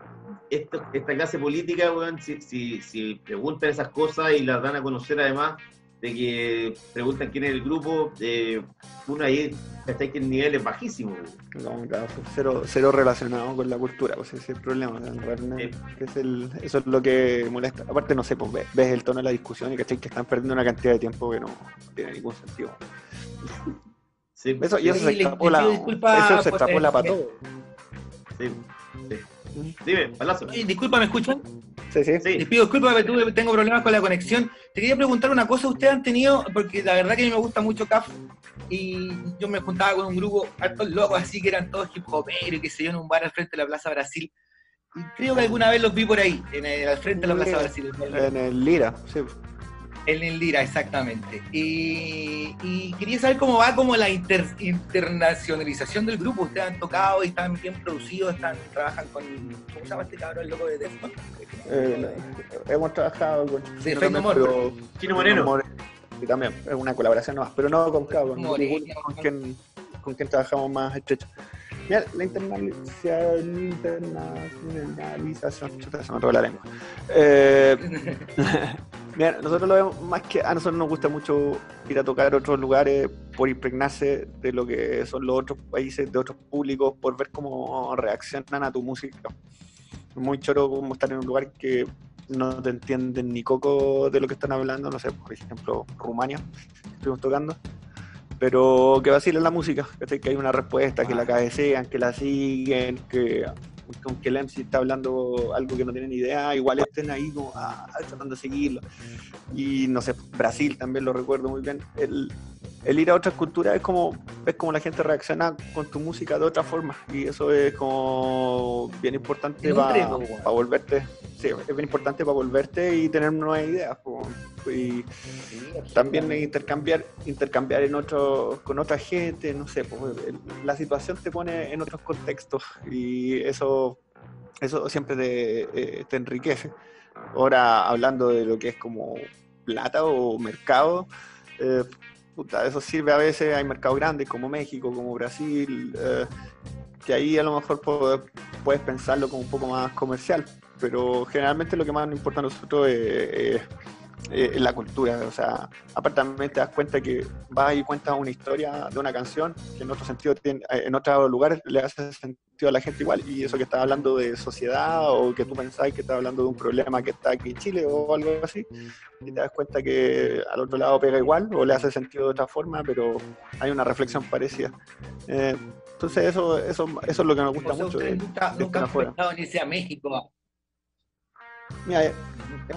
Speaker 3: esto- esta clase política, weón, si, si, si preguntan esas cosas y las dan a conocer además de que preguntan quién es el grupo, eh, uno ahí está que el nivel es bajísimo.
Speaker 5: No, claro, pues, cero, cero relacionado con la cultura, pues ese es el problema. realmente, es el, eso es lo que molesta. Aparte, no sé, pues ves, ves el tono de la discusión y ¿cachai? que están perdiendo una cantidad de tiempo que no tiene ningún sentido.
Speaker 3: Sí,
Speaker 5: Eso, y eso
Speaker 4: Sí,
Speaker 5: se extrapola, eso se
Speaker 4: pues,
Speaker 5: extrapola
Speaker 4: eh,
Speaker 5: para todo.
Speaker 3: sí, sí. Dime, palazo.
Speaker 4: Disculpa, ¿me escuchan?
Speaker 5: Sí, sí.
Speaker 3: Sí.
Speaker 4: Les pido disculpas tuve- tengo problemas con la conexión. Te quería preguntar una cosa, ustedes han tenido, porque la verdad que a mí me gusta mucho CAF, y yo me juntaba con un grupo, hartos locos así, que eran todos hip hoperos y que se yo en un bar al frente de la Plaza Brasil. Y creo que alguna vez los vi por ahí, en el, al frente de la Plaza Brasil.
Speaker 5: En el Lira, sí.
Speaker 4: En el Lira, exactamente. Y, y quería saber cómo va como la inter- internacionalización del grupo. Ustedes han tocado y están bien producidos, están, trabajan con. ¿Cómo se llama este cabrón, el loco de Defcon?
Speaker 5: Eh, hemos trabajado con
Speaker 4: Sí,
Speaker 5: Chino
Speaker 4: Fake No
Speaker 5: también,
Speaker 4: More.
Speaker 5: pero-
Speaker 3: Chino Moreno.
Speaker 5: More- Y también, es una colaboración nomás, pero no con Cabo, con, con quien, con quien trabajamos más estrecho. Mira, la chuta, se me la lengua. Eh, mira, nosotros lo vemos más que a nosotros nos gusta mucho ir a tocar otros lugares por impregnarse de lo que son los otros países, de otros públicos, por ver cómo reaccionan a tu música. Es muy choro como estar en un lugar que no te entienden ni coco de lo que están hablando, no sé, por ejemplo, Rumania, estuvimos tocando, pero que vacilen la música, que hay una respuesta, que la cabecean, que la siguen, que aunque el MC está hablando algo que no tienen idea, igual estén ahí como ah, tratando de seguirlo. Y no sé, Brasil también lo recuerdo muy bien. El, el ir a otras culturas es como, ves como la gente reacciona con tu música de otra forma. Y eso es como bien importante para
Speaker 4: weón.
Speaker 5: volverte. Sí, es bien importante para volverte y tener nuevas ideas. po. Y también intercambiar intercambiar en otro, con otra gente, no sé, pues, el- la situación te pone en otros contextos y eso, eso siempre te, eh, te enriquece. Ahora, hablando de lo que es como plata o mercado, eh, puta, eso sirve a veces, hay mercados grandes como México, como Brasil, eh, que ahí a lo mejor puedes pensarlo como un poco más comercial, pero generalmente lo que más nos importa a nosotros es, la cultura, o sea, aparte también te das cuenta que vas y cuentas una historia de una canción que en otro sentido en otros lugares le hace sentido a la gente igual y eso que estás hablando de sociedad o que tú pensás que estás hablando de un problema que está aquí en Chile o algo así y te das cuenta que al otro lado pega igual o le hace sentido de otra forma pero hay una reflexión parecida Eh, entonces eso, eso, eso es lo que me gusta
Speaker 4: O sea,
Speaker 5: mucho de-
Speaker 4: ustedes nunca,
Speaker 5: de
Speaker 4: nunca han pensado en irse a México.
Speaker 5: Mira, eh,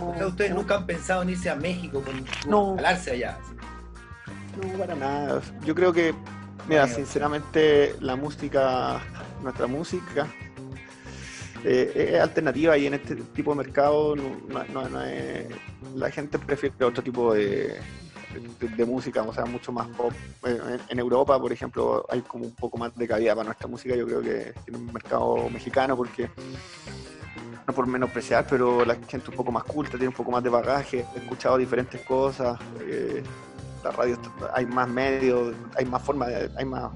Speaker 4: O sea, ustedes nunca han pensado en irse a México con
Speaker 5: No.
Speaker 4: allá.
Speaker 5: No, para nada. Yo creo que, mira, sinceramente, la música, nuestra música, eh, es alternativa y en este tipo de mercado no, es- la gente prefiere otro tipo de, música, o sea, mucho más pop. Eh, En, Europa, por ejemplo, hay como un poco más de cabida para nuestra música. Yo creo que tiene un mercado mexicano porque no por menospreciar, pero la gente un poco más culta, tiene un poco más de bagaje, he escuchado diferentes cosas, eh, la radio hay más medios, hay más formas, hay más,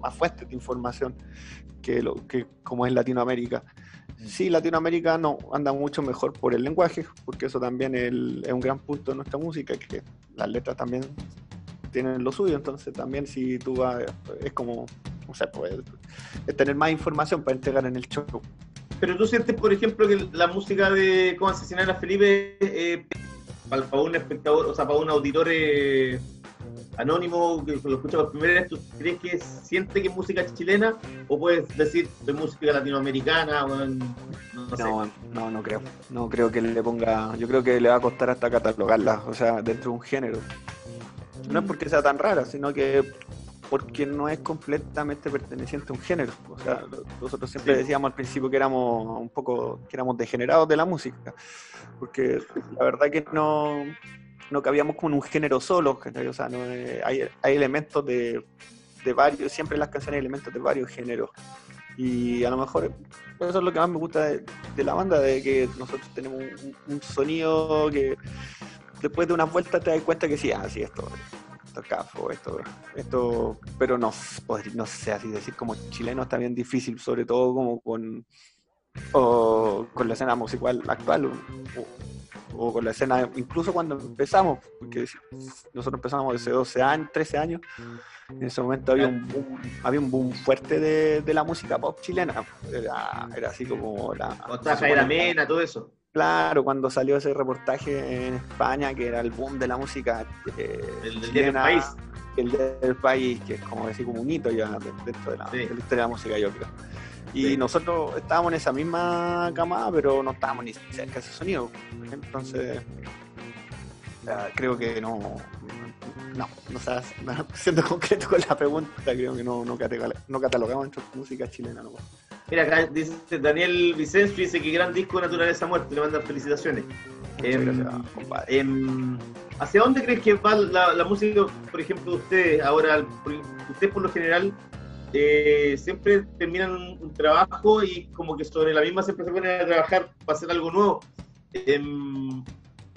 Speaker 5: más fuentes de información que lo que como es Latinoamérica. Sí, Latinoamérica no anda mucho mejor por el lenguaje, porque eso también es, el- es un gran punto de nuestra música, que las letras también tienen lo suyo, entonces también si tú vas, es como, o sea, pues, es tener más información para entregar en el show.
Speaker 3: Pero tú sientes, por ejemplo, que la música de Cómo asesinar a Felipe, eh, para, para un espectador, o sea, para un auditor eh, anónimo que lo escucha por primera vez, ¿tú crees que siente que es música chilena? ¿O puedes decir de música latinoamericana? O en- no, sé.
Speaker 5: No, no, no creo. No creo que le ponga. Yo creo que le va a costar hasta catalogarla, o sea, dentro de un género. No es porque sea tan rara, sino que porque no es completamente perteneciente a un género. O sea, nosotros siempre
Speaker 3: Sí.
Speaker 5: decíamos al principio que éramos un poco, que éramos degenerados de la música, porque la verdad que no, no cabíamos como en un género solo, ¿cachai? o sea, no, eh, hay, hay elementos de, de varios, siempre en las canciones hay elementos de varios géneros. Y a lo mejor eso es lo que más me gusta de, de la banda, de que nosotros tenemos un, un sonido que después de unas vueltas te das cuenta que sí, ah, sí, esto, esto es cafo, esto, esto, pero no, no sé, así decir como chileno está bien difícil, sobre todo como con, o con la escena musical actual, o, o con la escena, incluso cuando empezamos, porque nosotros empezamos hace 12 años, 13 años, en ese momento había un boom, había un boom fuerte de, de la música pop chilena, era, era así como la...
Speaker 3: Jaira Mena, todo eso.
Speaker 5: Claro, cuando salió ese reportaje en España, que era el boom de la música eh,
Speaker 3: El del
Speaker 5: chilena,
Speaker 3: país.
Speaker 5: el del país, que es como decir como un hito ya de- dentro de la,
Speaker 3: Sí.
Speaker 5: de la historia de la música, yo creo. Y
Speaker 3: Sí.
Speaker 5: nosotros estábamos en esa misma camada, pero no estábamos ni cerca de ese sonido. Entonces, ah, creo que no, no, no sé, siendo concreto con la pregunta, creo que no, no, no catalogamos entre música chilena. No.
Speaker 3: Mira, acá dice Daniel Vicencio, dice que gran disco Naturaleza Muerte, le mandan felicitaciones. Em,
Speaker 5: gracias,
Speaker 3: em, ¿Hacia dónde crees que va la, la música, por ejemplo, de ustedes ahora? Ustedes por lo general eh, siempre terminan un, un trabajo y como que sobre la misma siempre se ponen a trabajar para hacer algo nuevo. Em,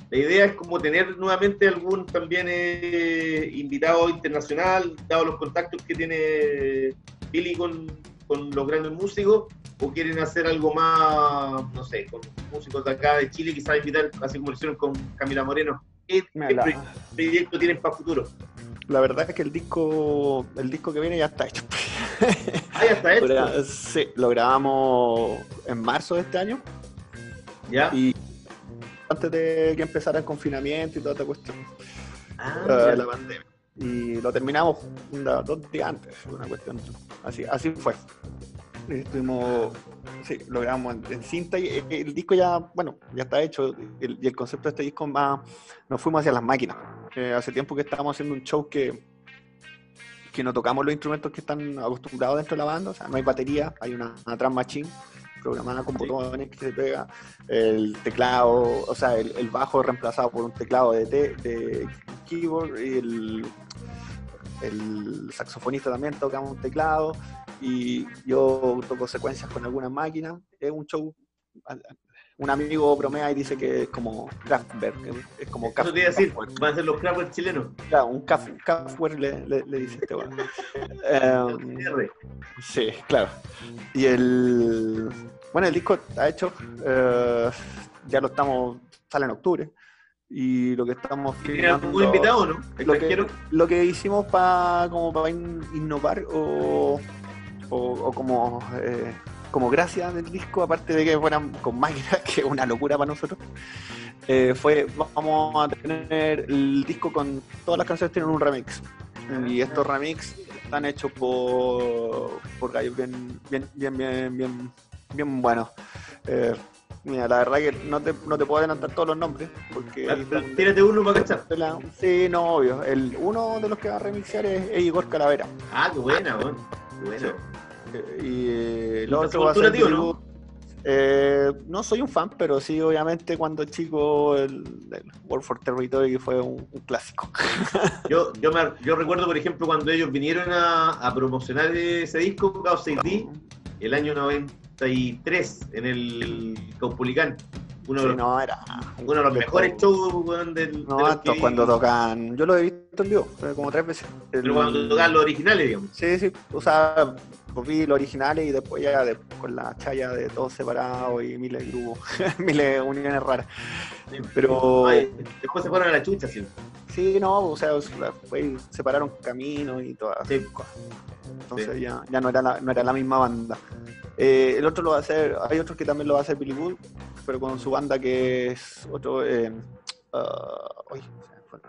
Speaker 3: la idea es como tener nuevamente algún también eh, invitado internacional, dado los contactos que tiene Billy con, con los grandes músicos, o quieren hacer algo más, no sé, con músicos de acá de Chile, quizás invitar, así como lo hicieron con Camila Moreno. ¿Qué, qué proyecto tienen para futuro?
Speaker 5: La verdad es que el disco, el disco que viene ya está hecho.
Speaker 3: Ah, ya está hecho.
Speaker 5: sí, lo grabamos en marzo de este año
Speaker 3: ¿Ya?
Speaker 5: y antes de que empezara el confinamiento y toda esta cuestión,
Speaker 3: Ah,
Speaker 5: eh,
Speaker 3: ya.
Speaker 5: la pandemia. Y lo terminamos una- dos días antes, una cuestión así, así fue. Estuvimos, sí, lo grabamos en, en cinta y el, el disco ya, bueno, ya está hecho. el- y el concepto de este disco más, nos fuimos hacia las máquinas. Hace tiempo que estábamos haciendo un show que, que no tocamos los instrumentos que están acostumbrados dentro de la banda, o sea, no hay batería, hay una, una drum machine programada con botones que se pega, el teclado, o sea, el, el bajo reemplazado por un teclado de, te- de keyboard y el, el saxofonista también toca un teclado y yo toco secuencias con algunas máquinas. Es un show, un amigo bromea y dice que es como Kraftwerk, es como
Speaker 3: Eso te iba a decir,
Speaker 5: Kraftwerk.
Speaker 3: van a ser los Kraftwerk chilenos.
Speaker 5: Claro, un Kraft- Kraftwerk le, le- le dice este weón. Em. Sí, claro. Y el. Bueno, el disco está hecho. eh, ya lo estamos. Sale en octubre. Y lo que estamos
Speaker 3: ¿Tienen algún
Speaker 5: filmando-
Speaker 3: invitado o no?
Speaker 5: Lo que, lo que hicimos para como para innovar o, o, o como eh, como gracia del disco, aparte de que fueran con máquinas, que es una locura para nosotros, eh, fue vamos a tener el disco con todas las canciones tienen un remix. Y estos remix están hechos por, por gallos bien, bien, bien, bien, bien, bien buenos. Eh, mira, la verdad que no te, no te puedo adelantar todos los nombres, porque están-
Speaker 3: Tírate uno para cachar.
Speaker 5: Sí, no, obvio. El, uno de los que va a remixear es, es Igor Calavera.
Speaker 3: Ah, qué buena, weón. Qué buena.
Speaker 5: Eh, Y eh,
Speaker 3: ¿Y
Speaker 5: el otro
Speaker 3: pasó
Speaker 5: va a ser
Speaker 3: cultura, tío,
Speaker 5: Billy
Speaker 3: no?
Speaker 5: Wood. Eh, no soy un fan, pero sí, obviamente, cuando chico, el, el World for Territory fue un, un clásico.
Speaker 3: Yo, yo, me, yo recuerdo, por ejemplo, cuando ellos vinieron a, a promocionar ese disco, Chaos 6D, el año 93, en el Caupolicán. Uno,
Speaker 5: Sí,
Speaker 3: de los,
Speaker 5: no, era.
Speaker 3: uno de los mejores shows, del.
Speaker 5: No,
Speaker 3: de
Speaker 5: cuando tocan. Yo lo he visto en vivo, como tres veces.
Speaker 3: Pero cuando tocaban los originales, digamos.
Speaker 5: Sí, sí, o sea, vi los originales y después ya de- con la chaya de todos separados y miles de grupos, miles de uniones raras. Pero
Speaker 3: Ay, después se fueron a la chucha, sí.
Speaker 5: sí, no, o sea, fue, separaron caminos y todas
Speaker 3: Sí.
Speaker 5: cosas. Entonces ya, ya no, era la, no era la misma banda. Eh, el otro lo va a hacer, hay otros que también lo va a hacer Billy Wood, pero con su banda que es otro. Eh, ah, uy, se me fue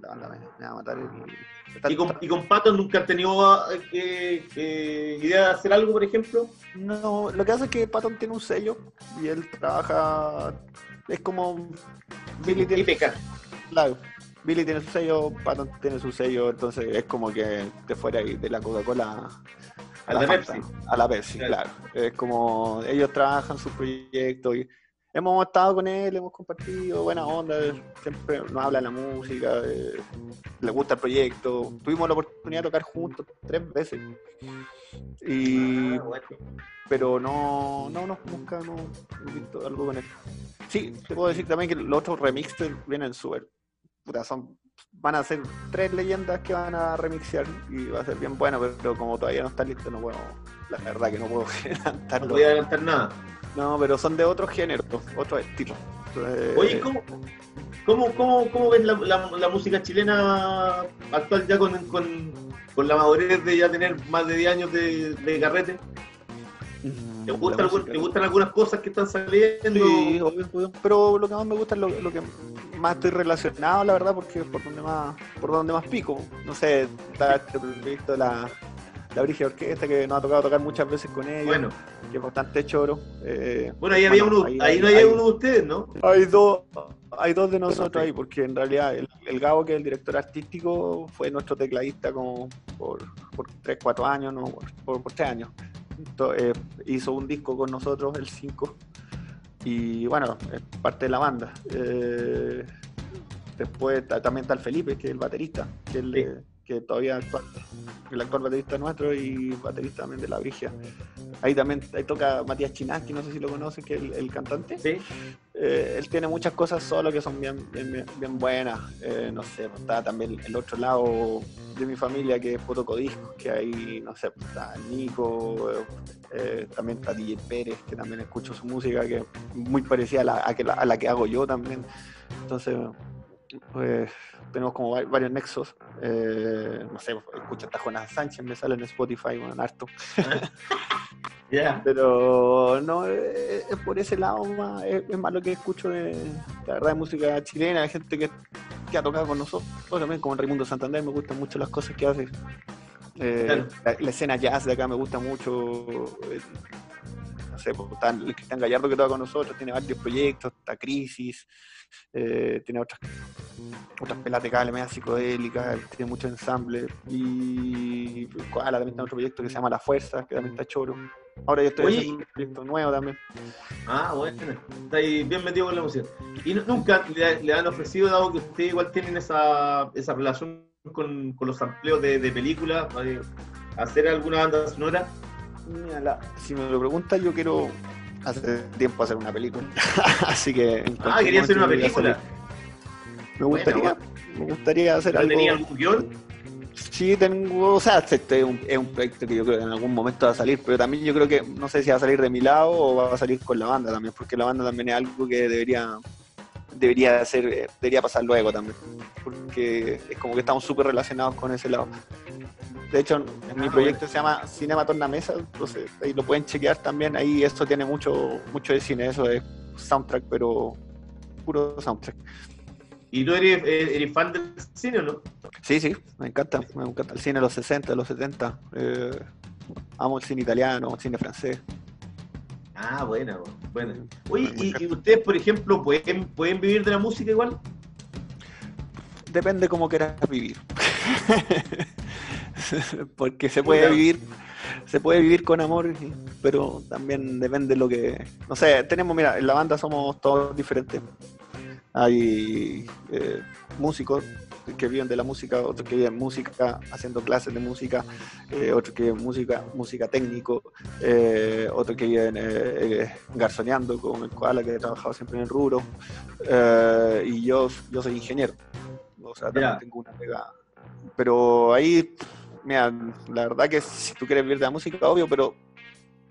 Speaker 5: la banda, me, me va a matar. el-
Speaker 3: Y con, y con Patton nunca han tenido eh, idea de hacer algo, por ejemplo.
Speaker 5: No, lo que hace es que Patton tiene un sello y él trabaja. Es como. Billy tiene,
Speaker 3: IPK.
Speaker 5: claro, Billy tiene su sello, Patton tiene su sello, entonces es como que te fuera ahí de la Coca-Cola
Speaker 3: A
Speaker 5: la
Speaker 3: Pepsi.
Speaker 5: A la Pepsi,
Speaker 3: Claro.
Speaker 5: claro. Es como ellos trabajan sus proyectos y hemos estado con él, hemos compartido buena onda, siempre nos habla la música, eh, le gusta el proyecto. Tuvimos la oportunidad de tocar juntos tres veces. Y pero no, no, no, nunca no he algo con él. Sí, te puedo decir también que los otros remixes vienen súper, son, van a ser tres leyendas que van a remixear y va a ser bien bueno, pero como todavía no está listo, no puedo, la verdad que no puedo
Speaker 3: No
Speaker 5: adelantarlo.
Speaker 3: voy a adelantar nada.
Speaker 5: No, pero son de otros géneros, otros estilos. Eh,
Speaker 3: Oye, ¿cómo, cómo, cómo, cómo ves la, la- la música chilena actual ya con, con, con la madurez de ya tener más de 10 años de, de carrete?
Speaker 5: mm,
Speaker 3: ¿Te,
Speaker 5: la
Speaker 3: gusta algún-
Speaker 5: música-
Speaker 3: ¿Te gustan algunas cosas que están saliendo?
Speaker 5: Sí, obvio, obvio. pero lo que más me gusta es lo, lo que más estoy relacionado, la verdad, porque es por donde más, por donde más pico. No sé, está este proyecto de la, la Brigia Orquesta que nos ha tocado tocar muchas veces con ellos,
Speaker 3: Bueno,
Speaker 5: que es bastante choro. Eh,
Speaker 3: bueno, ahí había
Speaker 5: Bueno,
Speaker 3: uno,
Speaker 5: ahí-
Speaker 3: ahí, no había
Speaker 5: ahí-
Speaker 3: uno de ustedes, ¿no?
Speaker 5: hay dos, hay dos de nosotros ahí, porque en realidad el, el Gabo, que es el director artístico, fue nuestro tecladista como por, por 3, 4 años, no, por, por, por 3 años. eh, hizo un disco con nosotros, el 5, y bueno, es parte de la banda. Eh, después ta- también está el Felipe, que es el baterista, que, es el,
Speaker 3: Sí.
Speaker 5: Que todavía actual, el actual baterista nuestro y baterista también de La Brigia. Ahí también ahí toca Matías Chinaski, no sé si lo conocen, que es el, el cantante.
Speaker 3: Sí.
Speaker 5: Eh, él tiene muchas cosas solo que son bien, bien, bien- buenas. Eh, no sé, pues, está también el otro lado de mi familia que es Fotocodiscos, que ahí, no sé, pues, está Nico, eh, eh, también está DJ Pérez, que también escucho su música, que es muy parecida a la, a que la, a la que hago yo también. Entonces, pues tenemos como va- varios nexos. Eh, no sé, escucho hasta Jonas Sánchez, me sale en Spotify, bueno, harto. Pero no, eh, es por ese lado más, es, es más lo que escucho de la verdad de música chilena, de gente que, que ha tocado con nosotros, también como Raimundo Santander, me gustan mucho las cosas que hace. Eh,
Speaker 3: Claro.
Speaker 5: la, la escena jazz de acá me gusta mucho. eh, no sé, pues, está el Cristian Gallardo que toca con nosotros, tiene varios proyectos, está Crisis, eh, tiene otras otras pelas media psicodélicas, tiene mucho ensamble y Koala también tiene otro proyecto que se llama La Fuerza, que también está choro. Ahora yo estoy haciendo un proyecto nuevo también.
Speaker 3: Ah, bueno. Está ahí bien metido con la música. ¿Y nu- nunca le, le han ofrecido, dado que ustedes igual tienen esa, esa relación con, con los amplios de, de películas, hacer alguna banda sonora?
Speaker 5: Mira, la- si me lo preguntas, yo quiero hace tiempo hacer una película. Así que. en
Speaker 3: Ah, quería hacer una película.
Speaker 5: Me gustaría, me gustaría hacer
Speaker 3: ¿No
Speaker 5: algo.
Speaker 3: tenía algún guion?
Speaker 5: Sí, tengo, o sea, este es un, es un proyecto que yo creo que en algún momento va a salir, pero también yo creo que no sé si va a salir de mi lado o va a salir con la banda también, porque la banda también es algo que debería debería hacer, eh, debería pasar luego también, porque es como que estamos súper relacionados con ese lado. De hecho, en mi
Speaker 3: Ah,
Speaker 5: proyecto se llama Cinema Tornamesa, entonces ahí lo pueden chequear también, ahí esto tiene mucho, mucho de cine, eso es soundtrack, pero puro soundtrack.
Speaker 3: ¿Y tú eres, eh, eres fan del cine o no?
Speaker 5: Sí, sí, me encanta, me encanta el cine de los 60, de los 70. eh, amo el cine italiano, el cine francés.
Speaker 3: Ah, buena, buena. Oye, ¿y, y ustedes, por ejemplo, pueden, pueden vivir de la música igual?
Speaker 5: Depende cómo quieras vivir. Porque se puede vivir, se puede vivir con amor, pero también depende de lo que. No sé, tenemos, mira, en la banda somos todos diferentes. Hay eh, músicos que viven de la música, otros que viven música, haciendo clases de música, eh, otros que viven música, música técnico, eh, otros que viven garzoneando con el koala que he trabajado siempre en el rubro, y yo, yo soy ingeniero, o sea, también tengo una pega, pero ahí, mira, la verdad que si tú quieres vivir de la música, obvio, pero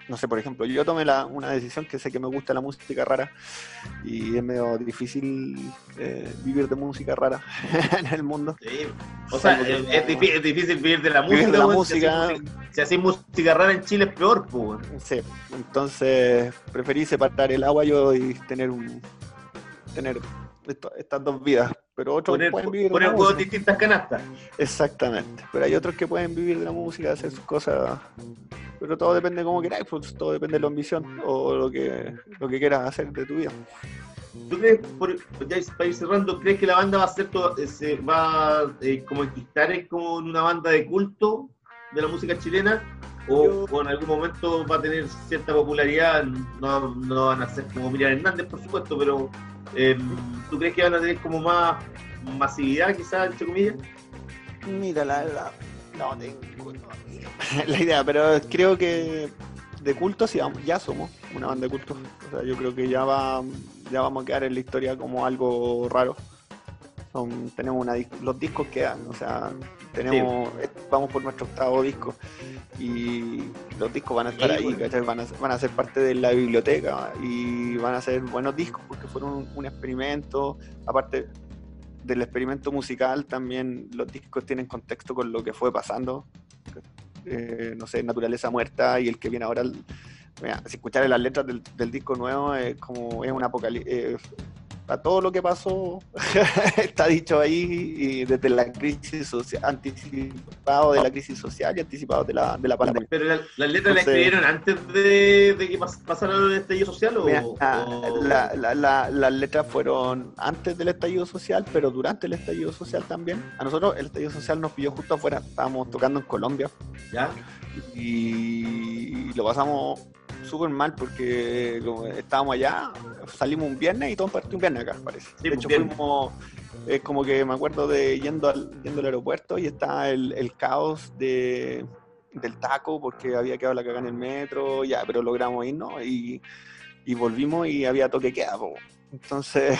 Speaker 5: no sé, por ejemplo, yo tomé la- una decisión que sé que me gusta la música rara y es medio difícil eh, vivir de música rara en el mundo.
Speaker 3: Sí. O sea, es, difícil vivir de la música.
Speaker 5: Vivir de la.
Speaker 3: Si
Speaker 5: música,
Speaker 3: Si hacéis música rara en Chile es peor, pues.
Speaker 5: sí, entonces preferí separar el agua yo y tener un tener esto- estas dos vidas, pero otros
Speaker 3: Poner,
Speaker 5: pueden vivir de
Speaker 3: poner
Speaker 5: la
Speaker 3: huevos
Speaker 5: música.
Speaker 3: distintas canastas.
Speaker 5: Exactamente, pero hay otros que pueden vivir de la música, hacer sus cosas, pero todo depende de cómo queráis, pues, todo depende de la ambición o lo que, lo que quieras hacer de tu vida.
Speaker 3: ¿Tú crees, por, ya para ir cerrando, crees que la banda va a ser todo- eh, se va eh, como enquistar en como en una banda de culto de la música chilena? ¿O,
Speaker 5: Yo-
Speaker 3: o en algún momento va a tener cierta popularidad? No, no van a ser como Miriam Hernández, por supuesto, pero eh, ¿tú crees que van a tener como más masividad, quizás, entre comillas?
Speaker 5: Mira, la verdad, no tengo la idea, pero creo que de culto sí, ya somos una banda de culto. O sea, yo creo que ya va, ya vamos a quedar en la historia como algo raro. Son- tenemos una, los discos quedan, o sea, tenemos, eh, vamos por nuestro octavo disco y los discos van a estar ahí. ¿cachai? Van a, van a ser parte de la biblioteca y van a ser buenos discos porque fueron un, un experimento, aparte del experimento musical también los discos tienen contexto con lo que fue pasando. Eh, no sé, Naturaleza Muerta y el que viene ahora. el- mira, si escuchar las letras del, del disco nuevo es como es un apocalipsis. Todo lo que pasó está dicho ahí y desde la crisis social, anticipado de la crisis social y anticipado de la, de la pandemia.
Speaker 3: ¿Pero la- las letras las escribieron antes de, de que pas- pasara el estallido social? O,
Speaker 5: Mira, la- las letras fueron antes del estallido social, pero durante el estallido social también. A nosotros el estallido social nos pilló justo afuera, estábamos tocando en Colombia
Speaker 3: ¿Ya?
Speaker 5: y lo pasamos súper mal porque como estábamos allá, salimos un viernes y todo partió un viernes acá, parece.
Speaker 3: Sí,
Speaker 5: de
Speaker 3: pues,
Speaker 5: hecho,
Speaker 3: viernes.
Speaker 5: fuimos, es como que me acuerdo de yendo al, yendo al aeropuerto y estaba el, el caos de, del taco porque había quedado la cagada en el metro, ya, pero logramos irnos y, y volvimos y había toque queda, po. Entonces,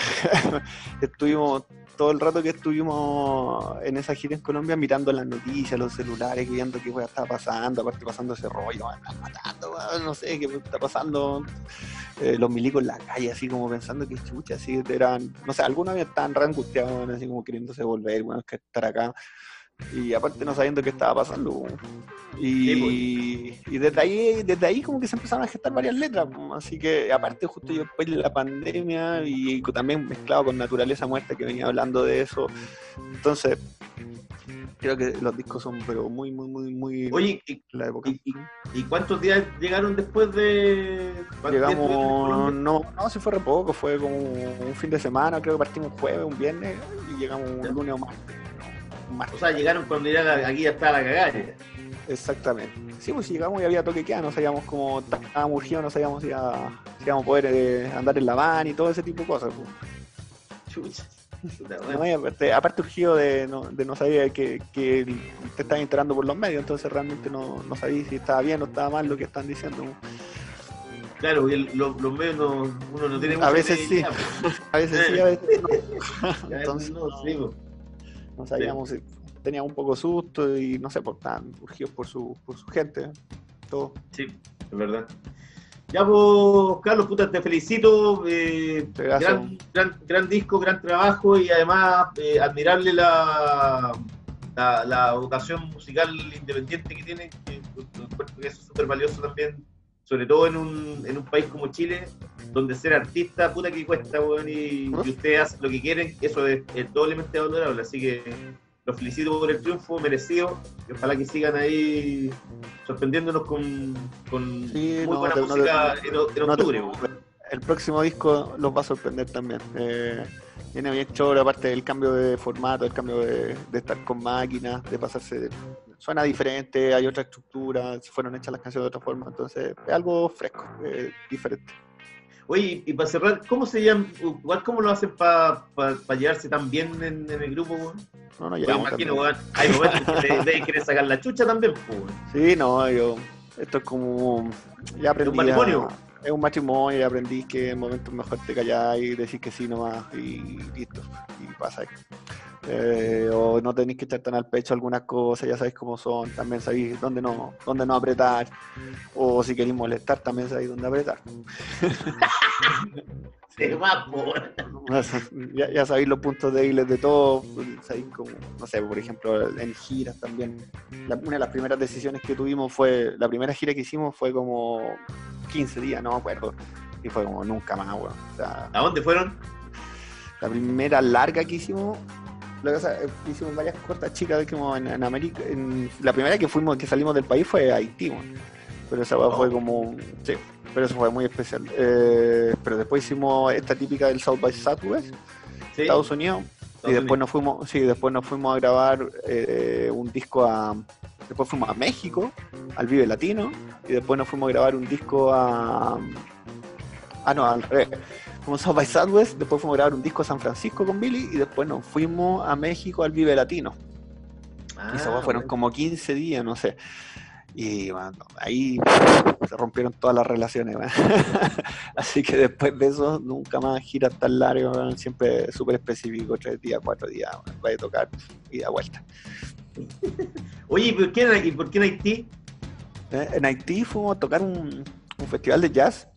Speaker 5: estuvimos todo el rato que estuvimos en esa gira en Colombia mirando las noticias, los celulares, viendo qué weá estaba pasando, aparte pasando ese rollo, "Ah, están matando, no sé qué está pasando. Eh, los milicos en la calle, así como pensando que chucha, así eran, no sé, algunos estaban re angustiados, así como queriéndose volver, bueno, que estar acá. Y aparte no sabiendo qué estaba pasando. Y, y desde ahí, desde ahí como que se empezaron a gestar varias letras. Así que aparte justo yo después de la pandemia y también mezclado con Naturaleza Muerta que venía hablando de eso. Entonces, creo que los discos son pero muy, muy, muy, muy
Speaker 3: Oye, ¿y,
Speaker 5: la época.
Speaker 3: y, cuántos días llegaron después de...?
Speaker 5: Llegamos, no, no, se fue re poco, fue como un fin de semana, creo que partimos un jueves, un viernes y llegamos un lunes o martes.
Speaker 3: O sea, llegaron cuando ya la- aquí ya estaba la cagada.
Speaker 5: Exactamente. Sí, pues llegamos y había toque queda, no sabíamos cómo estábamos urgidos, no sabíamos si, a- si íbamos a poder eh, andar en la van y todo ese tipo de cosas. pues.
Speaker 3: Chucha. Puta, weón.
Speaker 5: No, y aparte, aparte urgido de no, de no saber que, que te estaban enterando por los medios, entonces realmente no, no sabía si estaba bien o estaba mal lo que están diciendo.
Speaker 3: Claro, el- lo- los medios no, uno no tiene
Speaker 5: A veces sí.
Speaker 3: idea, pues.
Speaker 5: A veces sí, a veces no.
Speaker 3: A veces
Speaker 5: Entonces
Speaker 3: no, sí, pues.
Speaker 5: no sabíamos si teníamos un poco de susto y no sé, por tan urgidos por su, por su gente. Todo.
Speaker 3: Sí, es verdad. Ya, pues, Carlos, puta, te felicito. eh, gran, gran, gran disco, gran trabajo y además eh, admirable la, la, la vocación musical independiente que tiene, que encuentro que eso es súper valioso también, sobre todo en un, en un país como Chile, donde ser artista, puta que cuesta, weón, y, y ustedes hacen lo que quieren, eso es, es doblemente valorable, así que los felicito por el triunfo merecido y ojalá que sigan ahí sorprendiéndonos con, con
Speaker 5: Sí,
Speaker 3: muy
Speaker 5: no,
Speaker 3: buena
Speaker 5: te- no te-
Speaker 3: música en, en
Speaker 5: No te
Speaker 3: octubre.
Speaker 5: el próximo disco los va a sorprender también. Eh, viene bien choro, aparte del cambio de formato, el cambio de, de estar con máquinas, de pasarse. de- suena diferente, hay otra estructura, se fueron hechas las canciones de otra forma, entonces es algo fresco, eh, diferente.
Speaker 3: Oye, y, para cerrar, ¿cómo se llaman? Igual, ¿cómo lo hacen para llevarse tan bien en, en el grupo, weón?
Speaker 5: No, no llegamos
Speaker 3: imagino,
Speaker 5: también.
Speaker 3: weón, hay momentos que querer sacar la chucha también, pues, weón.
Speaker 5: Sí, no, yo. Esto es como. Ya aprendí.
Speaker 3: un matrimonio.
Speaker 5: a- es un matrimonio y aprendí que en momentos mejor te callas y decir que sí nomás y listo. Y pasa ahí. Eh, o no tenéis que echar tan al pecho algunas cosas, ya sabéis cómo son, también sabéis dónde no, dónde no apretar, o si queréis molestar, también sabéis dónde apretar.
Speaker 3: Weón.
Speaker 5: ya, ya sabéis los puntos débiles de todo, sabéis como, no sé, por ejemplo, en giras también. La- una de las primeras decisiones que tuvimos fue, la primera gira que hicimos fue como 15 días, no me acuerdo, y fue como nunca más, weón. O sea,
Speaker 3: ¿A dónde fueron?
Speaker 5: la primera larga que hicimos, cosa, eh, hicimos varias cortas chicas que en, en América. en- la primera que fuimos, que salimos del país fue Haití, weón. pero esa weá fue
Speaker 3: Oh.
Speaker 5: como, sí, pero eso fue muy especial. Eh, pero después hicimos esta típica del South by Southwest,
Speaker 3: Sí.
Speaker 5: Estados Unidos, y después nos fuimos, sí, después nos fuimos a grabar eh, un disco a, después fuimos a México, al Vive Latino, y después nos fuimos a grabar un disco a, ah no, al revés, fuimos a South by Southwest, después fuimos a grabar un disco a San Francisco con Billy, y después nos fuimos a México al Vive Latino.
Speaker 3: Ah,
Speaker 5: Y esa weá fueron
Speaker 3: bueno.
Speaker 5: como 15 días, no sé. Y bueno, ahí se rompieron todas las relaciones. Así que después de eso, nunca más giras tan largas, weón. siempre súper específico, tres días, cuatro días, weón. vaya a tocar y da vuelta.
Speaker 3: Oye, ¿y por qué, en- ¿y por qué en Haití?
Speaker 5: Eh, En Haití fuimos a tocar un, un festival de jazz,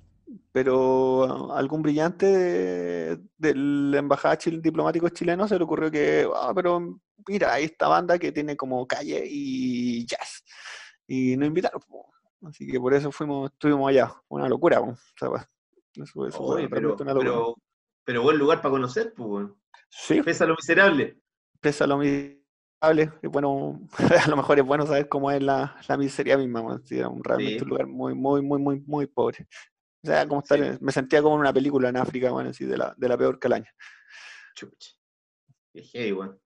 Speaker 5: pero algún brillante de, de la embajada chil- diplomático chileno se le ocurrió que, ah, pero mira, hay esta banda que tiene como calle y jazz. Y nos invitaron. Así que por eso fuimos, estuvimos allá. Una locura. O sea, eso- eso
Speaker 3: Oye, pero,
Speaker 5: una locura.
Speaker 3: pero, pero buen lugar para conocer, pues.
Speaker 5: Sí,
Speaker 3: Pesa lo miserable.
Speaker 5: pesa lo miserable. Es bueno, a lo mejor es bueno saber cómo es la, la miseria misma. weón. Sí, era un, realmente
Speaker 3: Sí.
Speaker 5: un lugar muy, muy, muy, muy, muy pobre. O sea, como estar,
Speaker 3: Sí.
Speaker 5: me sentía como en una película en África, bueno, así, de la, de la peor calaña.
Speaker 3: Chucha. Qué heavy, weón.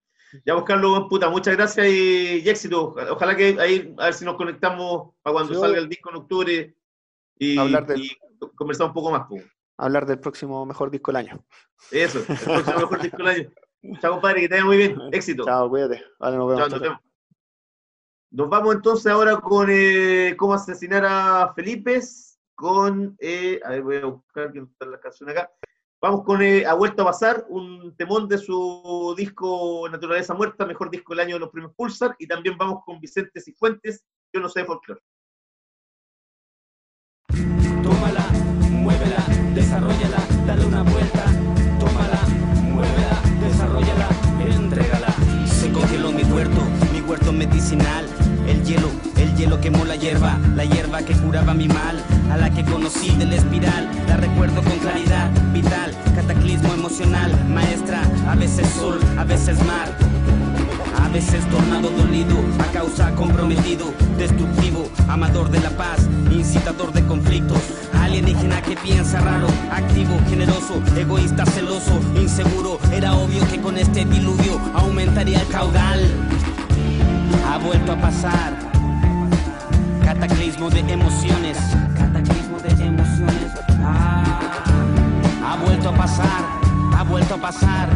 Speaker 3: Ya buscarlo, weón, puta, muchas gracias y, y éxito. Ojalá que ahí, a ver si nos conectamos para cuando salga el disco en octubre, y,
Speaker 5: Hablar del-
Speaker 3: y conversar un poco más. po.
Speaker 5: Hablar del próximo mejor disco del año.
Speaker 3: Eso, el próximo mejor disco del año. Chao, compadre, que te vaya muy bien. Éxito.
Speaker 5: Chao, cuídate. Vale, nos vemos.
Speaker 3: Chao, nos vemos. Nos vamos entonces ahora con eh, cómo asesinar a Felipe, con, eh, a ver, voy a buscar que está la canción acá. Vamos con eh, Ha vuelto a pasar, un temón de su disco Naturaleza Muerta, mejor disco del año de los premios Pulsar, y también vamos con Vicente Cifuentes, Yo no sé de folclore.
Speaker 6: Tómala, muévela, desarrollala, dale una vuelta. Tómala, muévela, desarrollala, entrégala.
Speaker 7: Se congeló mi huerto, mi huerto medicinal. El hielo, el hielo quemó la hierba, la hierba que curaba mi mal, a la que conocí de la espiral. La recuerdo con claridad, vital, cataclismo emocional, maestra. A veces sol, a veces mar, a veces tornado dolido, a causa comprometido, destructivo, amador de la paz, incitador de conflictos, alienígena que piensa raro, activo, generoso, egoísta, celoso, inseguro. Era obvio que con este diluvio aumentaría el caudal. Ha vuelto a pasar, cataclismo de emociones, vuelto a pasar, ha vuelto a pasar,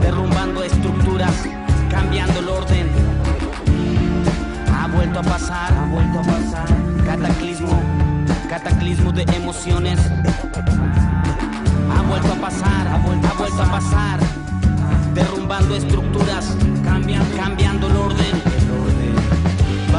Speaker 7: derrumbando estructuras, cambiando el orden. Ha vuelto a pasar, ha vuelto a pasar, cataclismo, cataclismo de emociones. Ha vuelto a pasar, ha vuelto, a pasar, derrumbando estructuras, cambiando, cambiando el orden.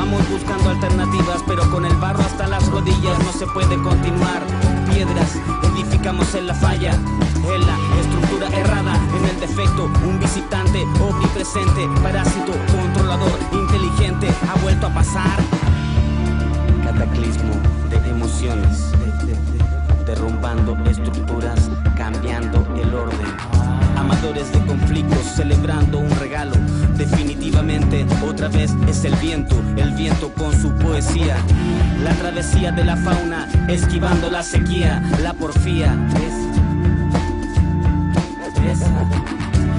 Speaker 7: Vamos buscando alternativas, pero con el barro hasta las rodillas no se puede continuar. Piedras, edificamos en la falla, en la estructura errada, en el defecto. Un visitante omnipresente, parásito, controlador, inteligente, ha vuelto a pasar. Cataclismo de emociones, derrumbando estructuras, cambiando el orden. Amadores de conflictos, celebrando un regalo. Definitivamente, otra vez es el viento, el viento con su poesía. La travesía de la fauna, esquivando la sequía, la porfía.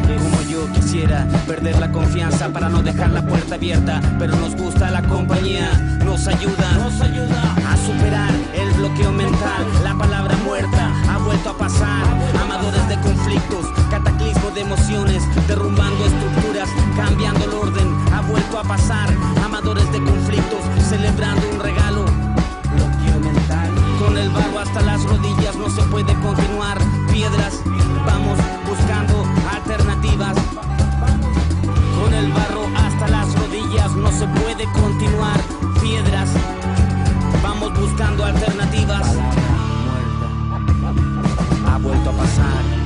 Speaker 7: Como yo quisiera perder la confianza para no dejar la puerta abierta, pero nos gusta la compañía, nos ayuda, nos ayuda a superar el bloqueo mental, la palabra muerta ha vuelto a pasar, amadores de conflictos, cataclismo de emociones, derrumbando pasar, amadores de conflictos, celebrando un regalo, con el barro hasta las rodillas no se puede continuar, piedras, vamos buscando alternativas. Con el barro hasta las rodillas no se puede continuar. Piedras, vamos buscando alternativas. Ha vuelto a pasar.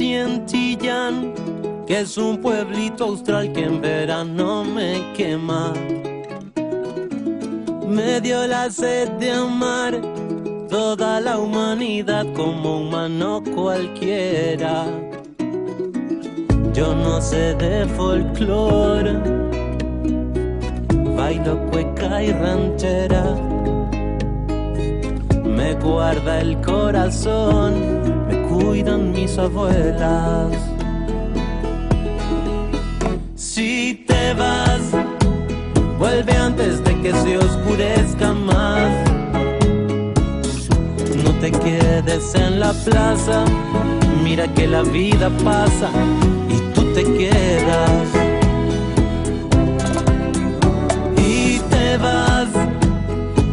Speaker 8: Nací que es un pueblito austral que en verano me quema. Me dio la sed de amar toda la humanidad como humano cualquiera. Yo no sé de folclore, bailo cueca y ranchera. Me guarda el corazón, cuidan mis abuelas. Si te vas, vuelve antes de que se oscurezca más. No te quedes en la plaza, mira que la vida pasa y tú te quedas. Y te vas,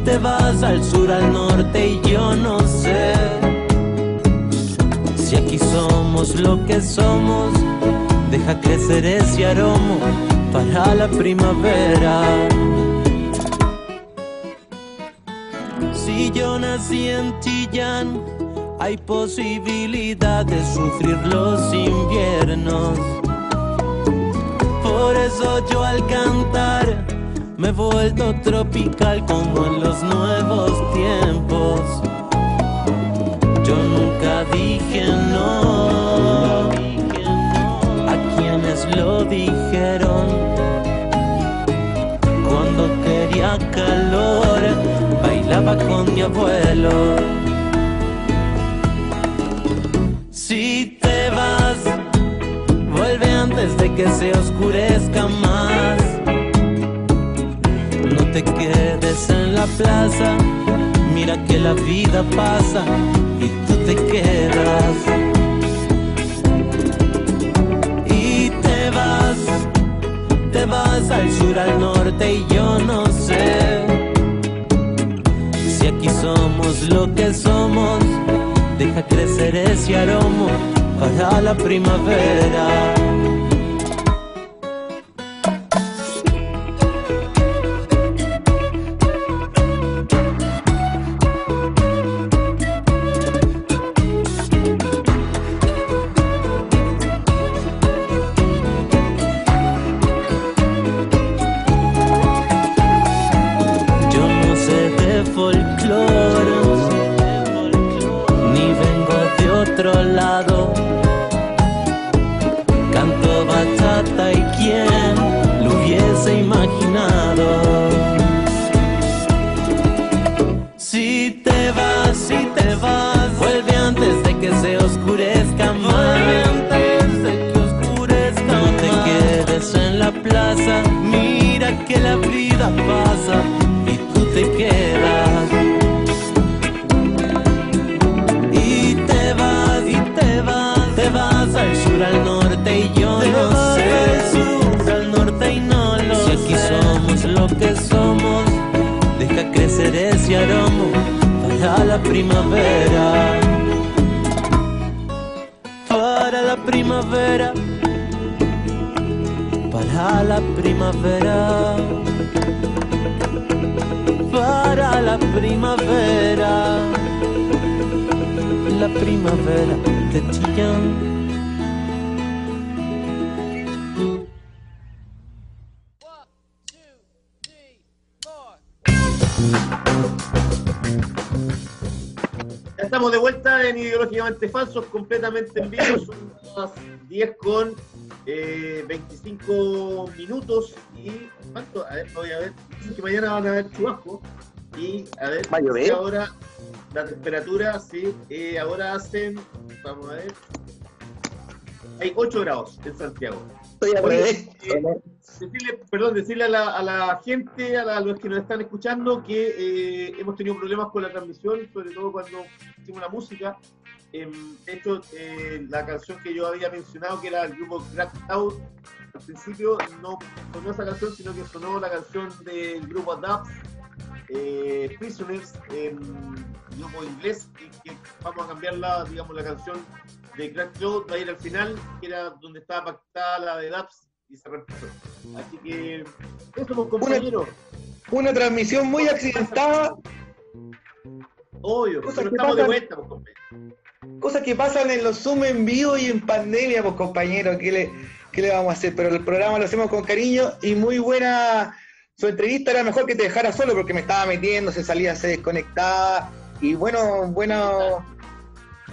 Speaker 8: te vas al sur, al norte y yo no sé. Somos lo que somos, deja crecer ese aroma para la primavera. Si yo nací en Chillán, hay posibilidad de sufrir los inviernos. Por eso yo al cantar me he vuelto tropical como en los nuevos tiempos. Yo nunca dije no con mi abuelo. Si te vas, vuelve antes de que se oscurezca más. No te quedes en la plaza, mira que la vida pasa y tú te quedas. Y te vas, te vas al sur, al norte y yo no sé. Somos lo que somos, deja crecer ese aroma para la primavera.
Speaker 3: Estamos de vuelta en Ideológicamente Falsos, completamente en vivo. Son las 10 con eh, 25 minutos. ¿Y cuánto? A ver, voy a ver. Dicen que mañana van a haber chubascos. Y a ver,
Speaker 9: ¿Va a llover?
Speaker 3: si ahora la temperatura, sí, eh, ahora hacen, vamos a ver, hay 8 grados en Santiago.
Speaker 9: Estoy al revés.
Speaker 3: eh, decirle, perdón, decirle a la, a la gente, a, la- a los que nos están escuchando, que eh, hemos tenido problemas con la transmisión, sobre todo cuando hicimos la música. Em, de hecho, eh, la canción que yo había mencionado, que era el grupo Crack Out, al principio no sonó esa canción, sino que sonó la canción del grupo Dubs, eh, Prisoners, em, grupo inglés, y que vamos a cambiar la, digamos, la canción de Crack Cloud va a ir al final, que era donde estaba pactada la de Daps y se reemplazó. Así que eso, pues, compañeros.
Speaker 4: Una transmisión muy accidentada,
Speaker 3: Obvio,
Speaker 4: Cosas
Speaker 3: pero estamos de vuelta, pues, compañeros.
Speaker 4: cosas que pasan en los Zoom en vivo y en pandemia, pues compañero, ¿qué le, qué le vamos a hacer? Pero el programa lo hacemos con cariño y muy buena. Su entrevista era mejor que te dejara solo porque me estaba metiendo, se salía, se desconectaba. Y bueno, bueno,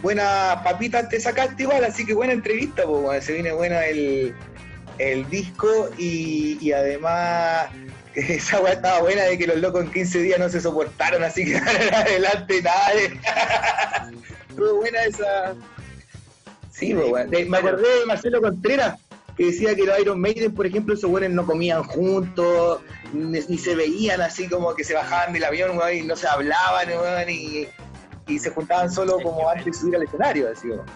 Speaker 4: buena papita te sacaste igual, así que buena entrevista, pues bueno, se viene bueno el, el disco y, y además esa weá estaba buena de que los locos en 15 días no se soportaron, así que adelante nada. Estuvo buena esa. Sí, weón. Me acordé de Marcelo Contreras, que decía que los Iron Maiden, por ejemplo, esos buenos no comían juntos, ni se veían así como que se bajaban del avión, weón, y no se hablaban, weón, y, y se juntaban solo como antes de subir al escenario, así, weón.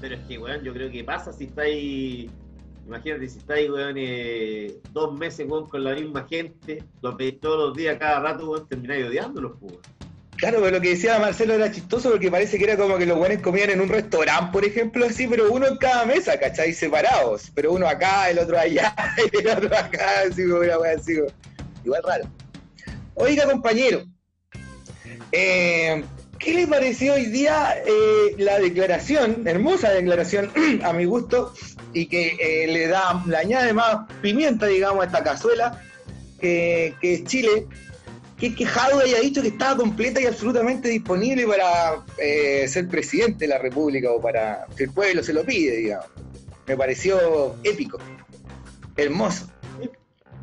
Speaker 3: Pero es que, weón, yo creo que pasa si estáis, imagínate si estáis, weón, eh, dos meses, weón, con la misma gente, los veis todos los días, cada rato, weón, termináis odiándolos, weón.
Speaker 4: Claro, pero lo que decía Marcelo era chistoso porque parece que era como que los buenos comían en un restaurante, por ejemplo, así, pero uno en cada mesa, ¿cachai? Separados. Pero uno acá, el otro allá, el otro acá, así como una wea así. como- Igual raro. Oiga, compañero, eh, ¿qué le pareció hoy día eh, la declaración, hermosa declaración, a mi gusto, y que eh, le da, le añade más pimienta, digamos, a esta cazuela, que, que Chile, que, que Jadwe haya dicho que estaba completa y absolutamente disponible para eh, ser presidente de la República o para si el pueblo se lo pide, digamos. Me pareció épico, hermoso.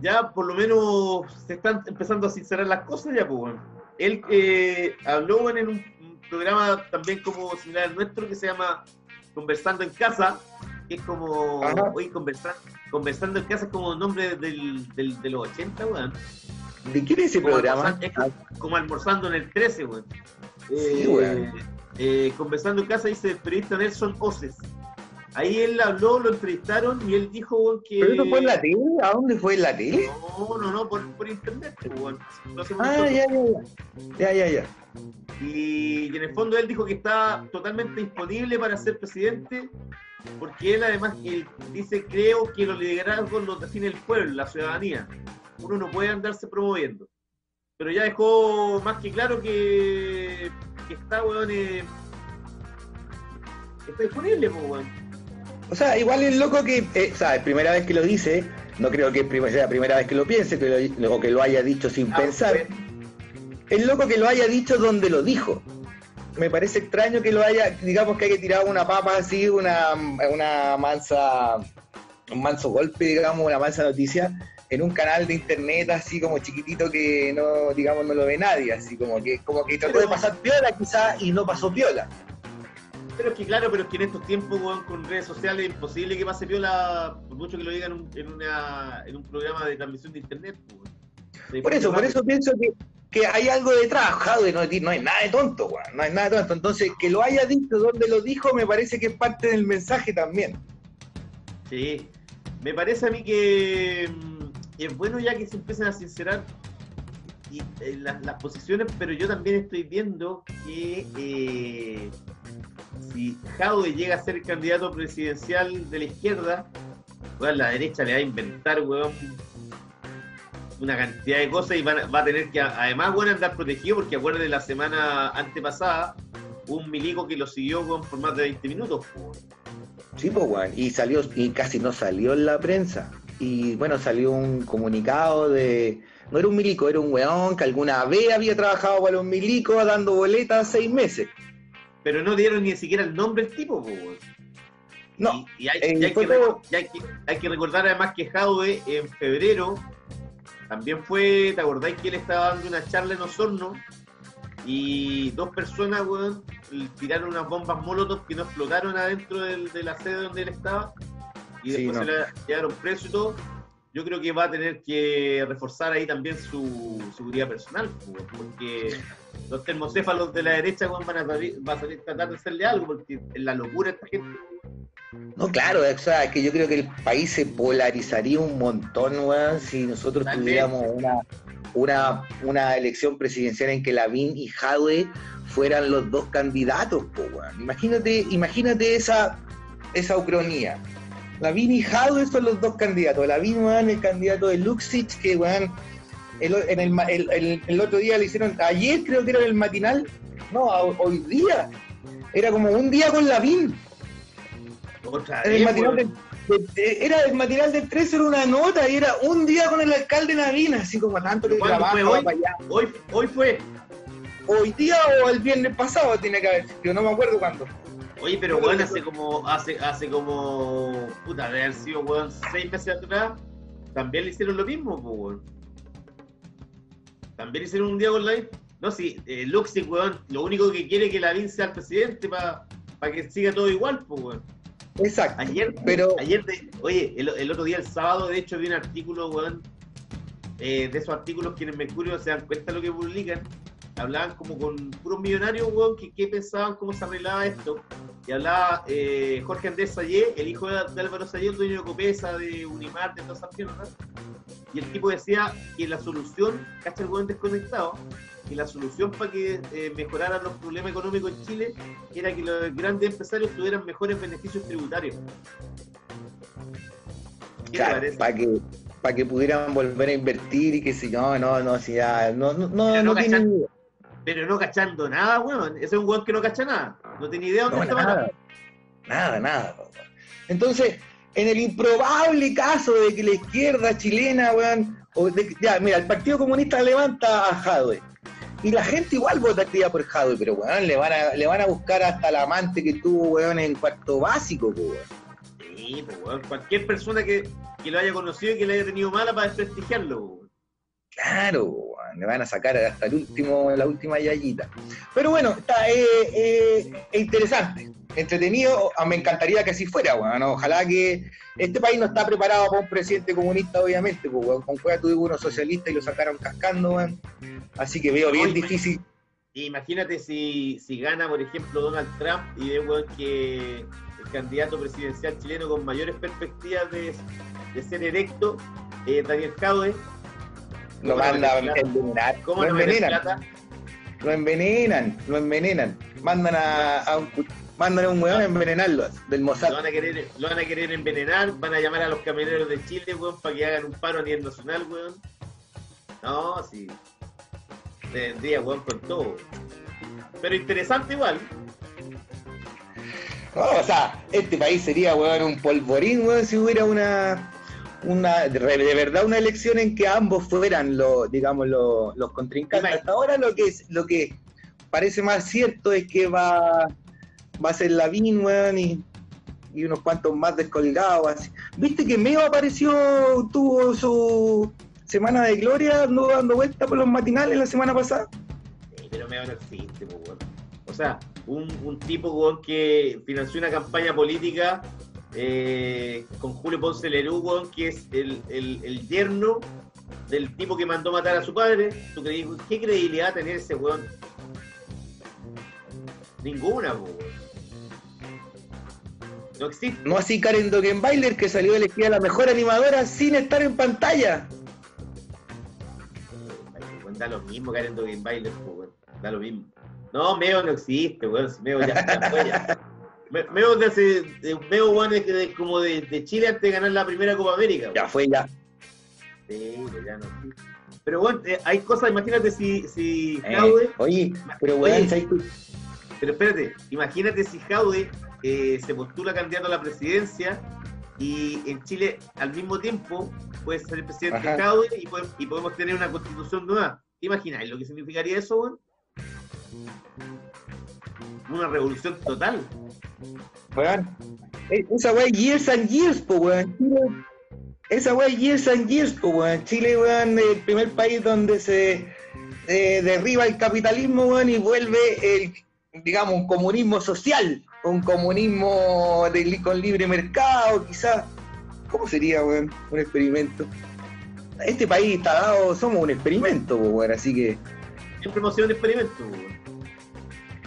Speaker 3: ya por lo menos se están empezando a sincerar las cosas ya, pues, bueno. Él eh, habló en un, un programa también como similar al nuestro que se llama Conversando en Casa, que es como,
Speaker 4: Ajá.
Speaker 3: hoy conversar, Conversando en Casa es como nombre del, del, de los 80, weón.
Speaker 4: ¿De quién es ese
Speaker 3: Como
Speaker 4: programa?
Speaker 3: es como, almorzando en el 13, weón.
Speaker 4: Sí,
Speaker 3: Eh,
Speaker 4: weón.
Speaker 3: eh, conversando en casa dice el periodista Nelson Oces. Ahí él habló, lo entrevistaron y él dijo que.
Speaker 4: ¿Pero eso fue en la tele? ¿A dónde fue en la tele?
Speaker 3: No, no, no, por, por internet, pues. Lo hacemos
Speaker 4: Ah, ya, ya, ya. Ya, ya, ya.
Speaker 3: Y, y en el fondo él dijo que está totalmente disponible para ser presidente, porque él además él dice, creo que los liderazgos los define el pueblo, la ciudadanía. Uno no puede andarse promoviendo. Pero ya dejó más que claro que, que está, weón, eh, está disponible, pues, weón.
Speaker 4: O sea, igual es loco que, eh, o sea, es primera vez que lo dice, no creo que sea la primera vez que lo piense, que lo, o que lo haya dicho sin
Speaker 3: Ah,
Speaker 4: pensar. Es loco que lo haya dicho donde lo dijo. Me parece extraño que lo haya, digamos que haya tirado una papa así, una, una mansa, un manso golpe, digamos, una mansa noticia, en un canal de internet así como chiquitito que no, digamos, no lo ve nadie, así como que, como que trató de pasar piola quizás y no pasó piola.
Speaker 3: Pero es que claro, pero es que en estos tiempos, weón, con redes sociales es imposible que pase piola, por mucho que lo digan en un, en una, en un programa de transmisión de internet, weón.
Speaker 4: Por eso, por eso pienso que, que hay algo detrás, Jadwe, no, no hay nada de tonto, weón, no hay nada de tonto. Entonces, que lo haya dicho donde lo dijo, me parece que es parte del mensaje también.
Speaker 3: Sí, me parece a mí que mm, es bueno ya que se empiecen a sincerar y, eh, las, las posiciones, pero yo también estoy viendo que eh, si Jaude llega a ser candidato presidencial de la izquierda, weón, la derecha le va a inventar, weón, una cantidad de cosas y va a tener que, además, bueno, andar protegido porque acuérdense la semana antepasada, hubo un milico que lo siguió por más de 20 minutos, weón.
Speaker 4: Sí, pues, weón, y salió, y casi no salió en la prensa. Y bueno, salió un comunicado de. No era un milico, era un weón que alguna vez había trabajado para los milicos dando boletas seis meses.
Speaker 3: Pero no dieron ni siquiera el nombre del tipo.
Speaker 4: No,
Speaker 3: Y, y hay, y hay
Speaker 4: fue
Speaker 3: que,
Speaker 4: todo-
Speaker 3: y hay que- hay que recordar además que Jaude en febrero también fue, ¿te acordáis que él estaba dando una charla en Osorno? Y dos personas, weón, tiraron unas bombas molotov que no explotaron adentro del- de la sede donde él estaba. Y
Speaker 4: Sí,
Speaker 3: después
Speaker 4: no.
Speaker 3: se la llevaron preso y todo. Yo creo que va a tener que reforzar ahí también su seguridad personal, weón, porque los termocéfalos de la derecha van a salir, va a tratar de hacerle algo, porque en la locura esta gente.
Speaker 4: No, claro, o sea, es que yo creo que el país se polarizaría un montón, weón, si nosotros tuviéramos una, una, una elección presidencial en que Lavín y Jadwe fueran los dos candidatos, po, weón. Imagínate, imagínate esa, esa ucronía. Lavín y Jadwe son los dos candidatos. Lavín, weón, el candidato de Luxich, que, weón, el, en el, el- el- otro día le hicieron, ayer creo que era el matinal, no, hoy día, era como un día con Lavín.
Speaker 3: Otra
Speaker 4: el matinal de- de- era el matinal del 13 era una nota y era un día con el alcalde Navina, así como tanto que
Speaker 3: ¿Cuándo
Speaker 4: trabaja
Speaker 3: fue
Speaker 4: va
Speaker 3: hoy?
Speaker 4: para allá.
Speaker 3: Hoy, hoy fue.
Speaker 4: Hoy día o el viernes pasado tiene que haber sido, no me acuerdo cuándo.
Speaker 3: Oye, pero weón, hace como, hace, hace como, puta, debe haber sido, weón, seis meses atrás, también le hicieron lo mismo, weón. También hicieron un día con la No, sí, eh, Luxi, weón, lo único que quiere es que la sea el presidente para que siga todo igual, pues, weón.
Speaker 4: Exacto.
Speaker 3: Ayer,
Speaker 4: Pero-
Speaker 3: ayer de- oye, el, el otro día, el sábado, de hecho, vi un artículo, weón, eh, de esos artículos que en el Mercurio se dan cuenta de lo que publican. Hablaban como con puros millonarios, weón, que, que pensaban cómo se arreglaba esto. Y hablaba eh, Jorge Andrés Sayé, el hijo de, de Álvaro Sayé, el dueño de Copesa, de Unimar, de todas esas mierdas. Y el tipo decía que la solución, cacha el weón desconectado, que la solución para que eh, mejoraran los problemas económicos en Chile era que los grandes empresarios tuvieran mejores beneficios tributarios. ¿Qué te
Speaker 4: Claro, para que, para que pudieran volver a invertir y que si no, no, no, si ya, no, no,
Speaker 3: Pero
Speaker 4: no
Speaker 3: no cachan-
Speaker 4: idea.
Speaker 3: Pero no cachando nada, weón. Ese es un weón que no cacha nada. No tiene idea dónde
Speaker 4: No,
Speaker 3: está
Speaker 4: nada, nada, nada. Entonces, en el improbable caso de que la izquierda chilena, weón, o de ya, mira, el Partido Comunista levanta a Jadwe. Y la gente igual votaría por Jadwe, pero weón, le van a, buscar hasta la amante que tuvo, weón, en cuarto básico, weón.
Speaker 3: Sí, pues, weón. Cualquier persona que, que lo haya conocido y que le haya tenido mala para desprestigiarlo, weón.
Speaker 4: Claro, le van a sacar hasta el último, la última yayita. Pero bueno, está eh, eh, es interesante, entretenido. Ah, Me encantaría que así fuera, weón. Ojalá que este país no está preparado para un presidente comunista, obviamente, pues, weón. Con cueva tuvo uno socialista y lo sacaron cascando, weón. Así que veo bien
Speaker 3: Oye,
Speaker 4: difícil.
Speaker 3: Imagínate si, si gana, por ejemplo, Donald Trump y ve, weón, que el candidato presidencial chileno con mayores perspectivas de, de ser electo, eh, Daniel Jadwe,
Speaker 4: Lo
Speaker 3: ¿cómo no
Speaker 4: mandan a envenenar.
Speaker 3: ¿Cómo
Speaker 4: Lo envenenan, lo envenenan, lo envenenan. Mandan a, a un, mandan a un weón a envenenarlo del Mossad.
Speaker 3: Lo van, a querer, lo van a querer envenenar, van a llamar a los camioneros de Chile, weón, para que hagan un paro a nivel nacional, weón. No, sí. Tendría, weón, con todo. Pero interesante igual.
Speaker 4: No, o sea, este país sería, weón, un polvorín, weón, si hubiera una, una de, de verdad una elección en que ambos fueran los, digamos, los, los contrincantes. Hasta ahora lo que es, lo que parece más cierto es que va, va a ser Lavín, weón, y, y unos cuantos más descolgados. así. ¿Viste que Meo apareció, tuvo su semana de gloria, anduvo dando vueltas por los matinales la semana pasada?
Speaker 3: Sí, pero me no existe, weón. O sea, un, un tipo, weón, que financió una campaña política eh, con Julio Ponce Lerú, que es el, el, el yerno del tipo que mandó matar a su padre. ¿Tú creí, ¿Qué credibilidad tener ese weón? Ninguna, weón. No existe.
Speaker 4: No así Karen Dogenbailer, que salió elegida la mejor animadora sin estar en pantalla.
Speaker 3: Da lo mismo Karen Dogenbailer, weón. Da lo mismo. No, Meo no existe, weón. Meo ya, ya fue ya. Me- Meo hace, de- Meo, es de- como de, de Chile antes de ganar la primera Copa América.
Speaker 4: Ya fue ya.
Speaker 3: Sí, ya no. Pero bueno, eh, hay cosas, imagínate si, si
Speaker 4: Eh,
Speaker 3: Jaude,
Speaker 4: oye, pero
Speaker 3: Oye.
Speaker 4: weón, ¿sabes qué?
Speaker 3: pero espérate, imagínate si Jaude eh, se postula candidato a la presidencia y en Chile al mismo tiempo puede ser el presidente
Speaker 4: Ajá.
Speaker 3: Jaude y, podemos- y podemos tener una constitución nueva. ¿Te imagináis lo que significaría eso, weón? una revolución total.
Speaker 4: Weón. Eh, Esa weá es years and years, po, weón. Esa weá es years and years, po, weón. Chile, weón, el primer país donde se eh, derriba el capitalismo, weón, y vuelve el, digamos, un comunismo social, un comunismo de con libre mercado, quizás. ¿Cómo sería, weón? Un experimento. Este país está dado, somos un experimento, weón, así que
Speaker 3: Siempre hemos sido un experimento, weón.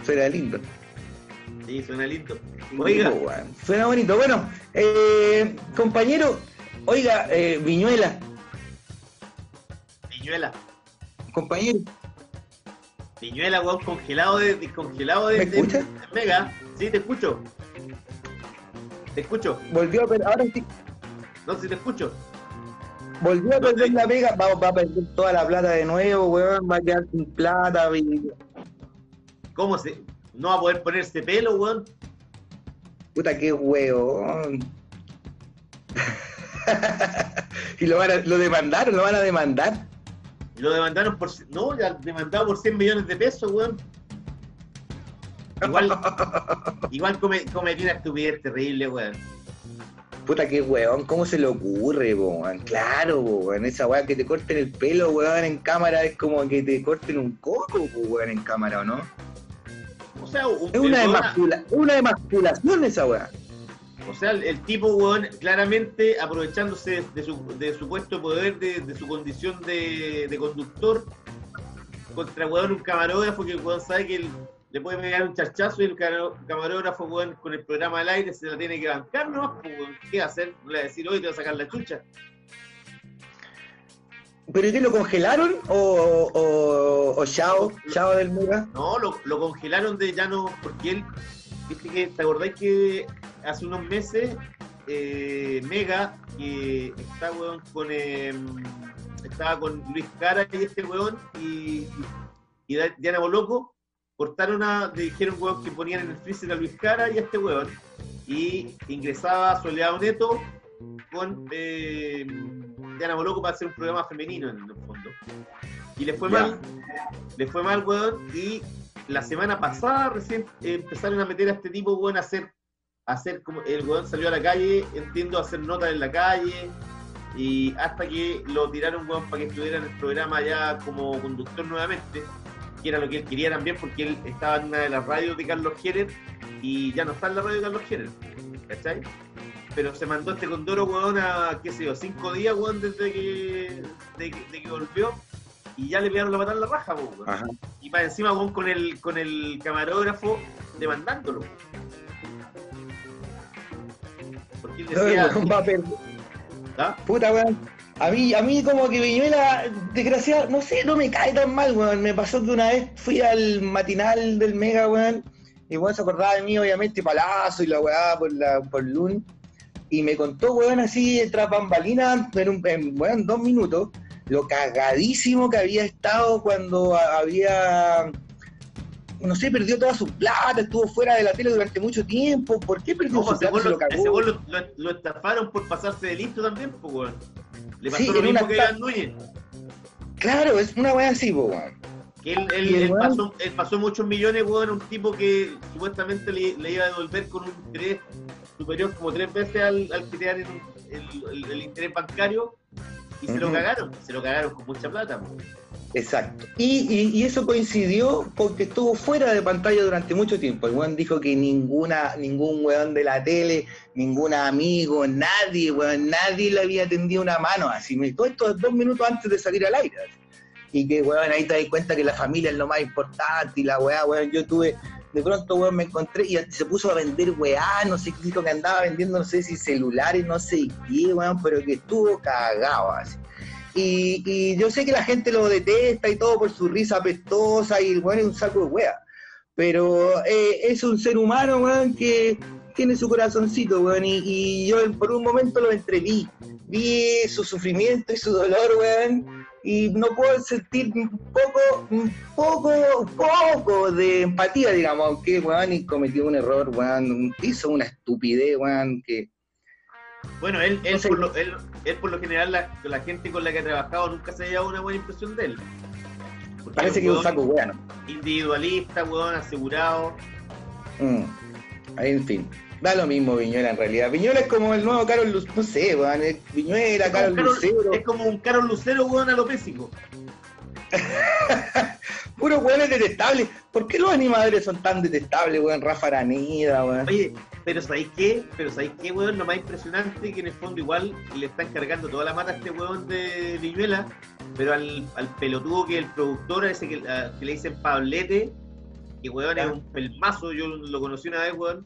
Speaker 4: suena lindo.
Speaker 3: Sí, suena lindo. Oiga.
Speaker 4: Suena bonito. Bueno, eh, compañero, oiga, eh, Viñuela,
Speaker 3: Piñuela.
Speaker 4: compañero,
Speaker 3: Piñuela, weón, congelado de, de- congelado de,
Speaker 4: ¿Me
Speaker 3: de-
Speaker 4: escuchas?
Speaker 3: de Mega. Sí, te escucho. Te escucho.
Speaker 4: volvió a perder, ahora sí,
Speaker 3: No, sí te escucho.
Speaker 4: volvió a perder la pega, va, va a perder toda la plata de nuevo, weón, va a quedar sin plata, vi-
Speaker 3: ¿Cómo se.? No va a poder ponerse pelo, weón.
Speaker 4: puta qué weón. y lo van a, lo demandaron, lo van a demandar.
Speaker 3: Y lo demandaron por. No, ya demandado por 100 millones de pesos, weón. Igual, igual come- cometió una estupidez terrible, weón.
Speaker 4: Puta qué weón, ¿cómo se le ocurre, weón? Claro, weón, esa weá que te corten el pelo, weón, en cámara es como que te corten un coco, weón, en cámara, ¿o no?
Speaker 3: O sea, un-
Speaker 4: Es una, emascula- una emasculación esa weá.
Speaker 3: O sea, el, el tipo, weón, claramente aprovechándose de su, de su puesto de poder, de, de su condición de, de conductor, contra, weón, un camarógrafo que, weón, sabe que el- le puede pegar un charchazo y el camarógrafo, weón, con el programa al aire se la tiene que bancar, ¿no? Pues, ¿Qué hacer? Le va a decir, hoy te va a sacar la chucha.
Speaker 4: ¿Pero lo congelaron? ¿O, o, Chao, Chao del Mega?
Speaker 3: No, lo, lo congelaron de ya no, porque él, viste que, ¿te acordáis que hace unos meses eh, Mega, que está weón con em, estaba con Luis Cara y este weón y, Diana Boloco, cortaron a, le dijeron weón que ponían en el freezer a Luis Cara y a este weón, y ingresaba Soledad Neto con eh, Diana Boloco para hacer un programa femenino en el fondo. Y le fue mal, le fue mal, weón, y la semana pasada recién empezaron a meter a este tipo, weón, a hacer, a hacer como, el weón salió a la calle, entiendo, a hacer notas en la calle, y hasta que lo tiraron, weón, para que estuviera en el programa ya como conductor nuevamente, que era lo que él quería también, porque él estaba en una de las radios de Carlos Jerer, y ya no está en la radio de Carlos Jerer, ¿cachai? Pero se mandó este condoro, weón, a, qué sé yo, cinco días, weón, desde que, de, que- de que volvió, y ya le pegaron la patada en la raja, weón.
Speaker 4: Ajá.
Speaker 3: Y para encima, weón, con el, con el camarógrafo demandándolo. Porque él decía,
Speaker 4: Weón, va a perder.
Speaker 3: ¿ah?
Speaker 4: Puta, weón. A mí, a mí como que Viñuela, desgraciado, no sé, no me cae tan mal, weón. Me pasó que una vez fui al matinal del Mega, weón, y weón se acordaba de mí, obviamente, palazo y la weá por la, por Lun. Y me contó, weón, así, tras bambalinas, en, un, en, weón, dos minutos, lo cagadísimo que había estado cuando había, no sé, perdió toda su plata, estuvo fuera de la tele durante mucho tiempo. ¿Por qué perdió
Speaker 3: No,
Speaker 4: su plata?
Speaker 3: lo,
Speaker 4: lo cagó.
Speaker 3: lo, lo- estafaron por pasarse de listo también, pues, weón. Le pasó
Speaker 4: Sí,
Speaker 3: lo mismo
Speaker 4: una
Speaker 3: que Iván Núñez.
Speaker 4: Claro, es una weá así, po, weón.
Speaker 3: Él,
Speaker 4: weón-
Speaker 3: pasó, él pasó muchos millones, weón, un tipo que supuestamente le, le iba a devolver con un interés superior como tres veces al, al que te dan en- el, el- el interés bancario y se lo cagaron, se lo cagaron con mucha plata. po.
Speaker 4: Exacto. Y, y- y eso coincidió con que estuvo fuera de pantalla durante mucho tiempo. El weón dijo que ninguna, ningún weón de la tele, ningún amigo, nadie, weón, nadie le había tendido una mano así. me- Todo esto dos minutos antes de salir al aire. así. Y que, weón, ahí te das cuenta que la familia es lo más importante y la weá, weón, yo tuve, de pronto, weón, me encontré y se puso a vender weá, no sé qué dijo que andaba vendiendo, no sé si celulares, no sé qué, weón, pero que estuvo cagado así. Y, y yo sé que la gente lo detesta y todo por su risa apestosa y weón es un saco de wea. Pero eh, es un ser humano, weón, que tiene su corazoncito, weón. Y, y yo por un momento lo entreví. Vi su sufrimiento y su dolor, weón. Y no puedo sentir un poco, un poco, un poco de empatía, digamos, aunque, weón, y cometió un error, weón. Hizo una estupidez, weón, que
Speaker 3: Bueno, él, él,
Speaker 4: No sé.
Speaker 3: por lo, él, él por lo general, la, la gente con la que ha trabajado nunca se ha llevado una buena impresión de él. Porque
Speaker 4: parece que es un
Speaker 3: weón
Speaker 4: saco ¿no?
Speaker 3: Individualista, weón, asegurado.
Speaker 4: Mm. En fin, da lo mismo Viñuela en realidad. Viñuela es como el nuevo Carol Lucero, no sé, weón, es Viñuela,
Speaker 3: Es
Speaker 4: Carol Lucero,
Speaker 3: es como un Carol Lucero, weón, alopésico.
Speaker 4: puros weones detestables. ¿Por qué los animadores son tan detestables, weón? Rafa Araneda, weón.
Speaker 3: Oye, pero ¿sabéis qué? Pero ¿sabéis qué, weón? Lo más impresionante que en el fondo igual le están cargando toda la mata a este weón de Viñuela, pero al, al pelotudo que el productor, a ese que, a- que le dicen Pablete, que weón es un pelmazo, yo lo conocí una vez, weón,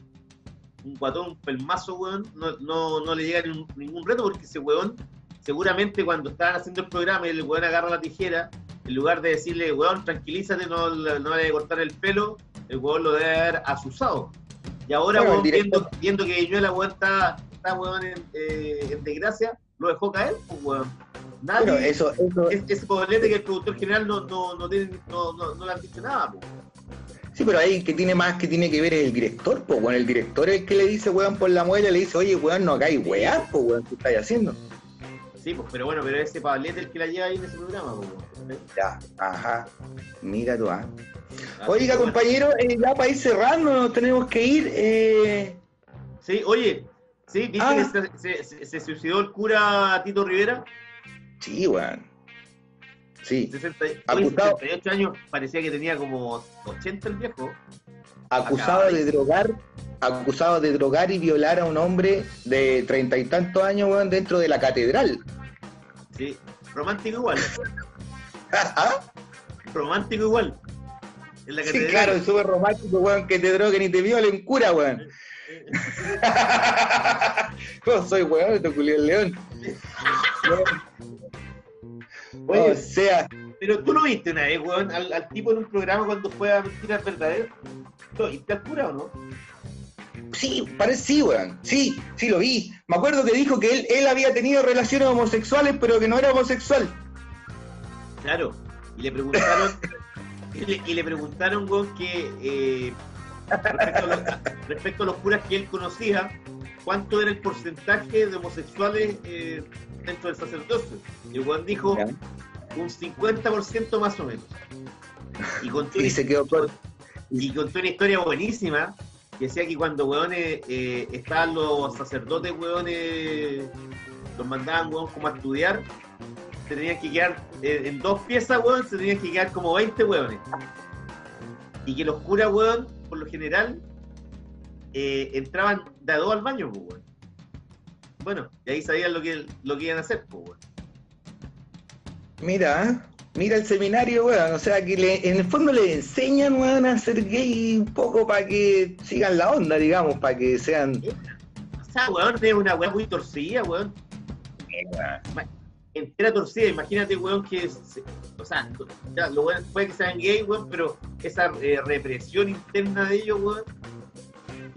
Speaker 3: un guatón, un pelmazo, weón, no, no, no le llega ni un- ningún reto porque ese weón, seguramente cuando estaban haciendo el programa y el weón agarra la tijera, en lugar de decirle, weón, tranquilízate, no, no le cortar el pelo, el weón lo debe haber asusado. Y ahora,
Speaker 4: Bueno,
Speaker 3: weón, viendo, viendo que Viñuela, weón, está, está weón, en, eh, en desgracia, lo dejó caer, pues, weón. Nadie,
Speaker 4: Bueno, eso, eso,
Speaker 3: es- ese que el productor general no, no, no, tiene, no, no, no le han dicho nada, pues.
Speaker 4: Sí, pero ahí que tiene más que tiene que ver es el director, pues, weón. El director es el que le dice, weón, por la muela, le dice, oye, weón, no hagáis weá, pues, weón, ¿qué estáis haciendo?
Speaker 3: Sí, pues, pero bueno, pero ese Pablete el que la lleva ahí en ese programa, pues, weón.
Speaker 4: Ya, ajá, mira tú, ah.
Speaker 3: Así
Speaker 4: Oiga,
Speaker 3: bueno.
Speaker 4: compañero, eh, ya para ir cerrando, nos tenemos que ir. Eh...
Speaker 3: Sí, oye, sí, ¿viste
Speaker 4: Ah.
Speaker 3: que se, se- se- se suicidó el cura Tito Rivera?
Speaker 4: Sí, weón. Sí,
Speaker 3: 60, oye,
Speaker 4: Acusado.
Speaker 3: 68 años, parecía que tenía como 80 el viejo.
Speaker 4: acusado de
Speaker 3: de-
Speaker 4: drogar, acusado de drogar y violar a un hombre de treinta y tantos años, weón, dentro de la catedral.
Speaker 3: Sí, romántico igual,
Speaker 4: ¿Ah?
Speaker 3: romántico igual. En la
Speaker 4: Sí,
Speaker 3: catedral.
Speaker 4: claro, es súper romántico, weón, que te droguen y te violen, cura, weón. ¿Cómo soy, weón? Te culió el león.
Speaker 3: Oye,
Speaker 4: o sea,
Speaker 3: Pero tú lo viste una vez, weón, al, al tipo en un programa cuando fue a mentiras verdaderas. ¿Lo viste al cura o no?
Speaker 4: sí, parece sí, weón. Sí, sí lo vi. Me acuerdo que dijo que él, él había tenido relaciones homosexuales, pero que no era homosexual.
Speaker 3: Claro. Y le preguntaron, y, le, y le preguntaron, weón, que eh, respecto, a los, respecto a los curas que él conocía, cuánto era el porcentaje de homosexuales eh, dentro del sacerdocio. Y weón dijo
Speaker 4: Ya.
Speaker 3: un 50% más o menos. Y contó,
Speaker 4: Y se quedó corto.
Speaker 3: y contó una historia buenísima que decía que cuando weones eh, estaban los sacerdotes weones los mandaban weón como a estudiar se tenían que quedar eh, en dos piezas weón se tenían que quedar como 20 weones y que los curas weón por lo general eh, entraban de a dos al baño pues, weón. Bueno y ahí sabían lo que lo que iban a hacer pues, weón.
Speaker 4: Mira, ¿eh? mira el seminario, weón. O sea, que le- en el fondo le enseñan, weón, a ser gay un poco para que sigan la onda, digamos, para que sean.
Speaker 3: o sea weón es una weón muy torcida weón entera torcida. Imagínate, weón, que. se- o sea, ya, lo bueno puede que sean gay, weón, pero esa eh, represión interna de ellos, weón.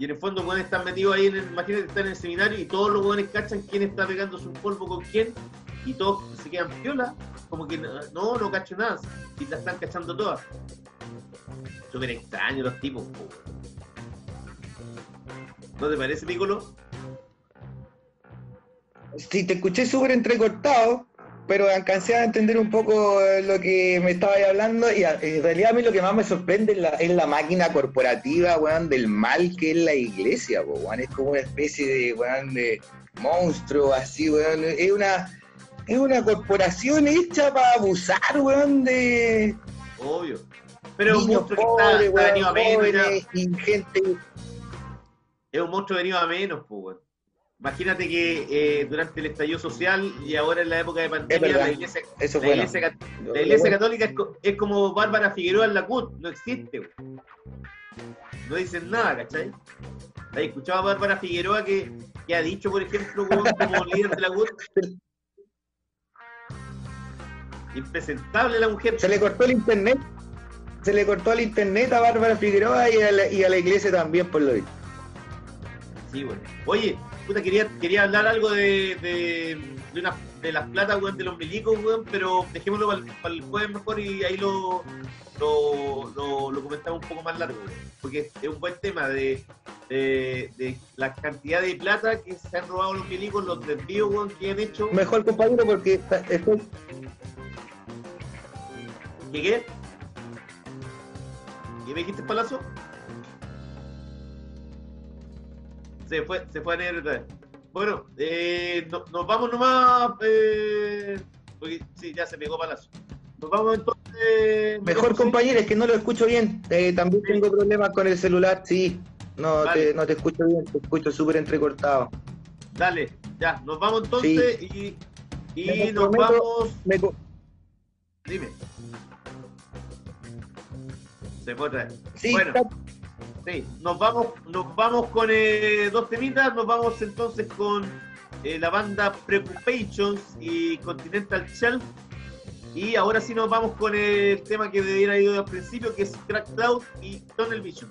Speaker 3: Y en el fondo, weón, están metidos ahí en el. Imagínate, están en el seminario y todos los weones cachan quién está pegándose un polvo con quién. Y todos se quedan piola. Como que no, no cacho nada. Y la están cachando todas. Súper extraño los tipos. ¿No te parece, Piccolo?
Speaker 4: Sí, te escuché súper entrecortado, pero alcancé a entender un poco eh, lo que me estabas hablando y en realidad a mí lo que más me sorprende es la, es la máquina corporativa, weón, del mal que es la iglesia, weón. Es como una especie de, weón, de monstruo así, weón. Es una, es una corporación hecha para abusar, weón, de
Speaker 3: Obvio. Pero es un
Speaker 4: niños
Speaker 3: monstruo que está,
Speaker 4: pobres,
Speaker 3: está
Speaker 4: weón,
Speaker 3: venido a menos.
Speaker 4: jóvenes gente...
Speaker 3: Es un monstruo venido a menos, pues, weón. Imagínate que eh, durante el estallido social y ahora en la época de pandemia, la iglesia,
Speaker 4: Eso
Speaker 3: la iglesia, cat- la iglesia católica es, co- es como Bárbara Figueroa en la CUT, no existe. No dicen nada, ¿cachai? ¿Has escuchado a Bárbara Figueroa que, que ha dicho, por ejemplo, como líder de la CUT? Impresentable la mujer.
Speaker 4: Se le cortó el internet. Se le cortó el internet a Bárbara Figueroa y a la, y a la iglesia también, por lo visto.
Speaker 3: Sí, bueno. Oye, puta, quería, quería hablar algo de, de, de, una, de las platas, weón, de los milicos, weón, pero dejémoslo para el jueves mejor y ahí lo, lo, lo, lo comentamos un poco más largo, weón, porque es un buen tema de, de, de la cantidad de plata que se han robado los milicos, los desvíos, weón, que han hecho.
Speaker 4: Mejor compañero porque estoy-
Speaker 3: ¿Qué qué? ¿Qué me dijiste, Palazo? Se fue, se fue a negro otra vez. Bueno, eh, no- nos vamos nomás. Eh, porque, sí, ya se pegó palazo. Nos vamos entonces.
Speaker 4: Mejor compañero, es que no lo escucho bien. Eh, también tengo problemas con el celular, sí. No,
Speaker 3: Vale.
Speaker 4: te, no te escucho bien, te escucho súper entrecortado.
Speaker 3: Dale, ya, nos vamos entonces y, y
Speaker 4: Me
Speaker 3: nos vamos.
Speaker 4: Me
Speaker 3: Dime. Se fue otra vez.
Speaker 4: sí,
Speaker 3: bueno,
Speaker 4: está-
Speaker 3: sí, nos vamos, nos vamos con eh, dos temitas, nos vamos entonces con eh, la banda Preoccupations y Continental Shelf. Y ahora sí nos vamos con el tema que debiera ir al principio, que es Crack Cloud y Tunnel Vision.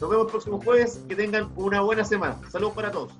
Speaker 3: Nos vemos el próximo jueves, que tengan una buena semana. Saludos para todos.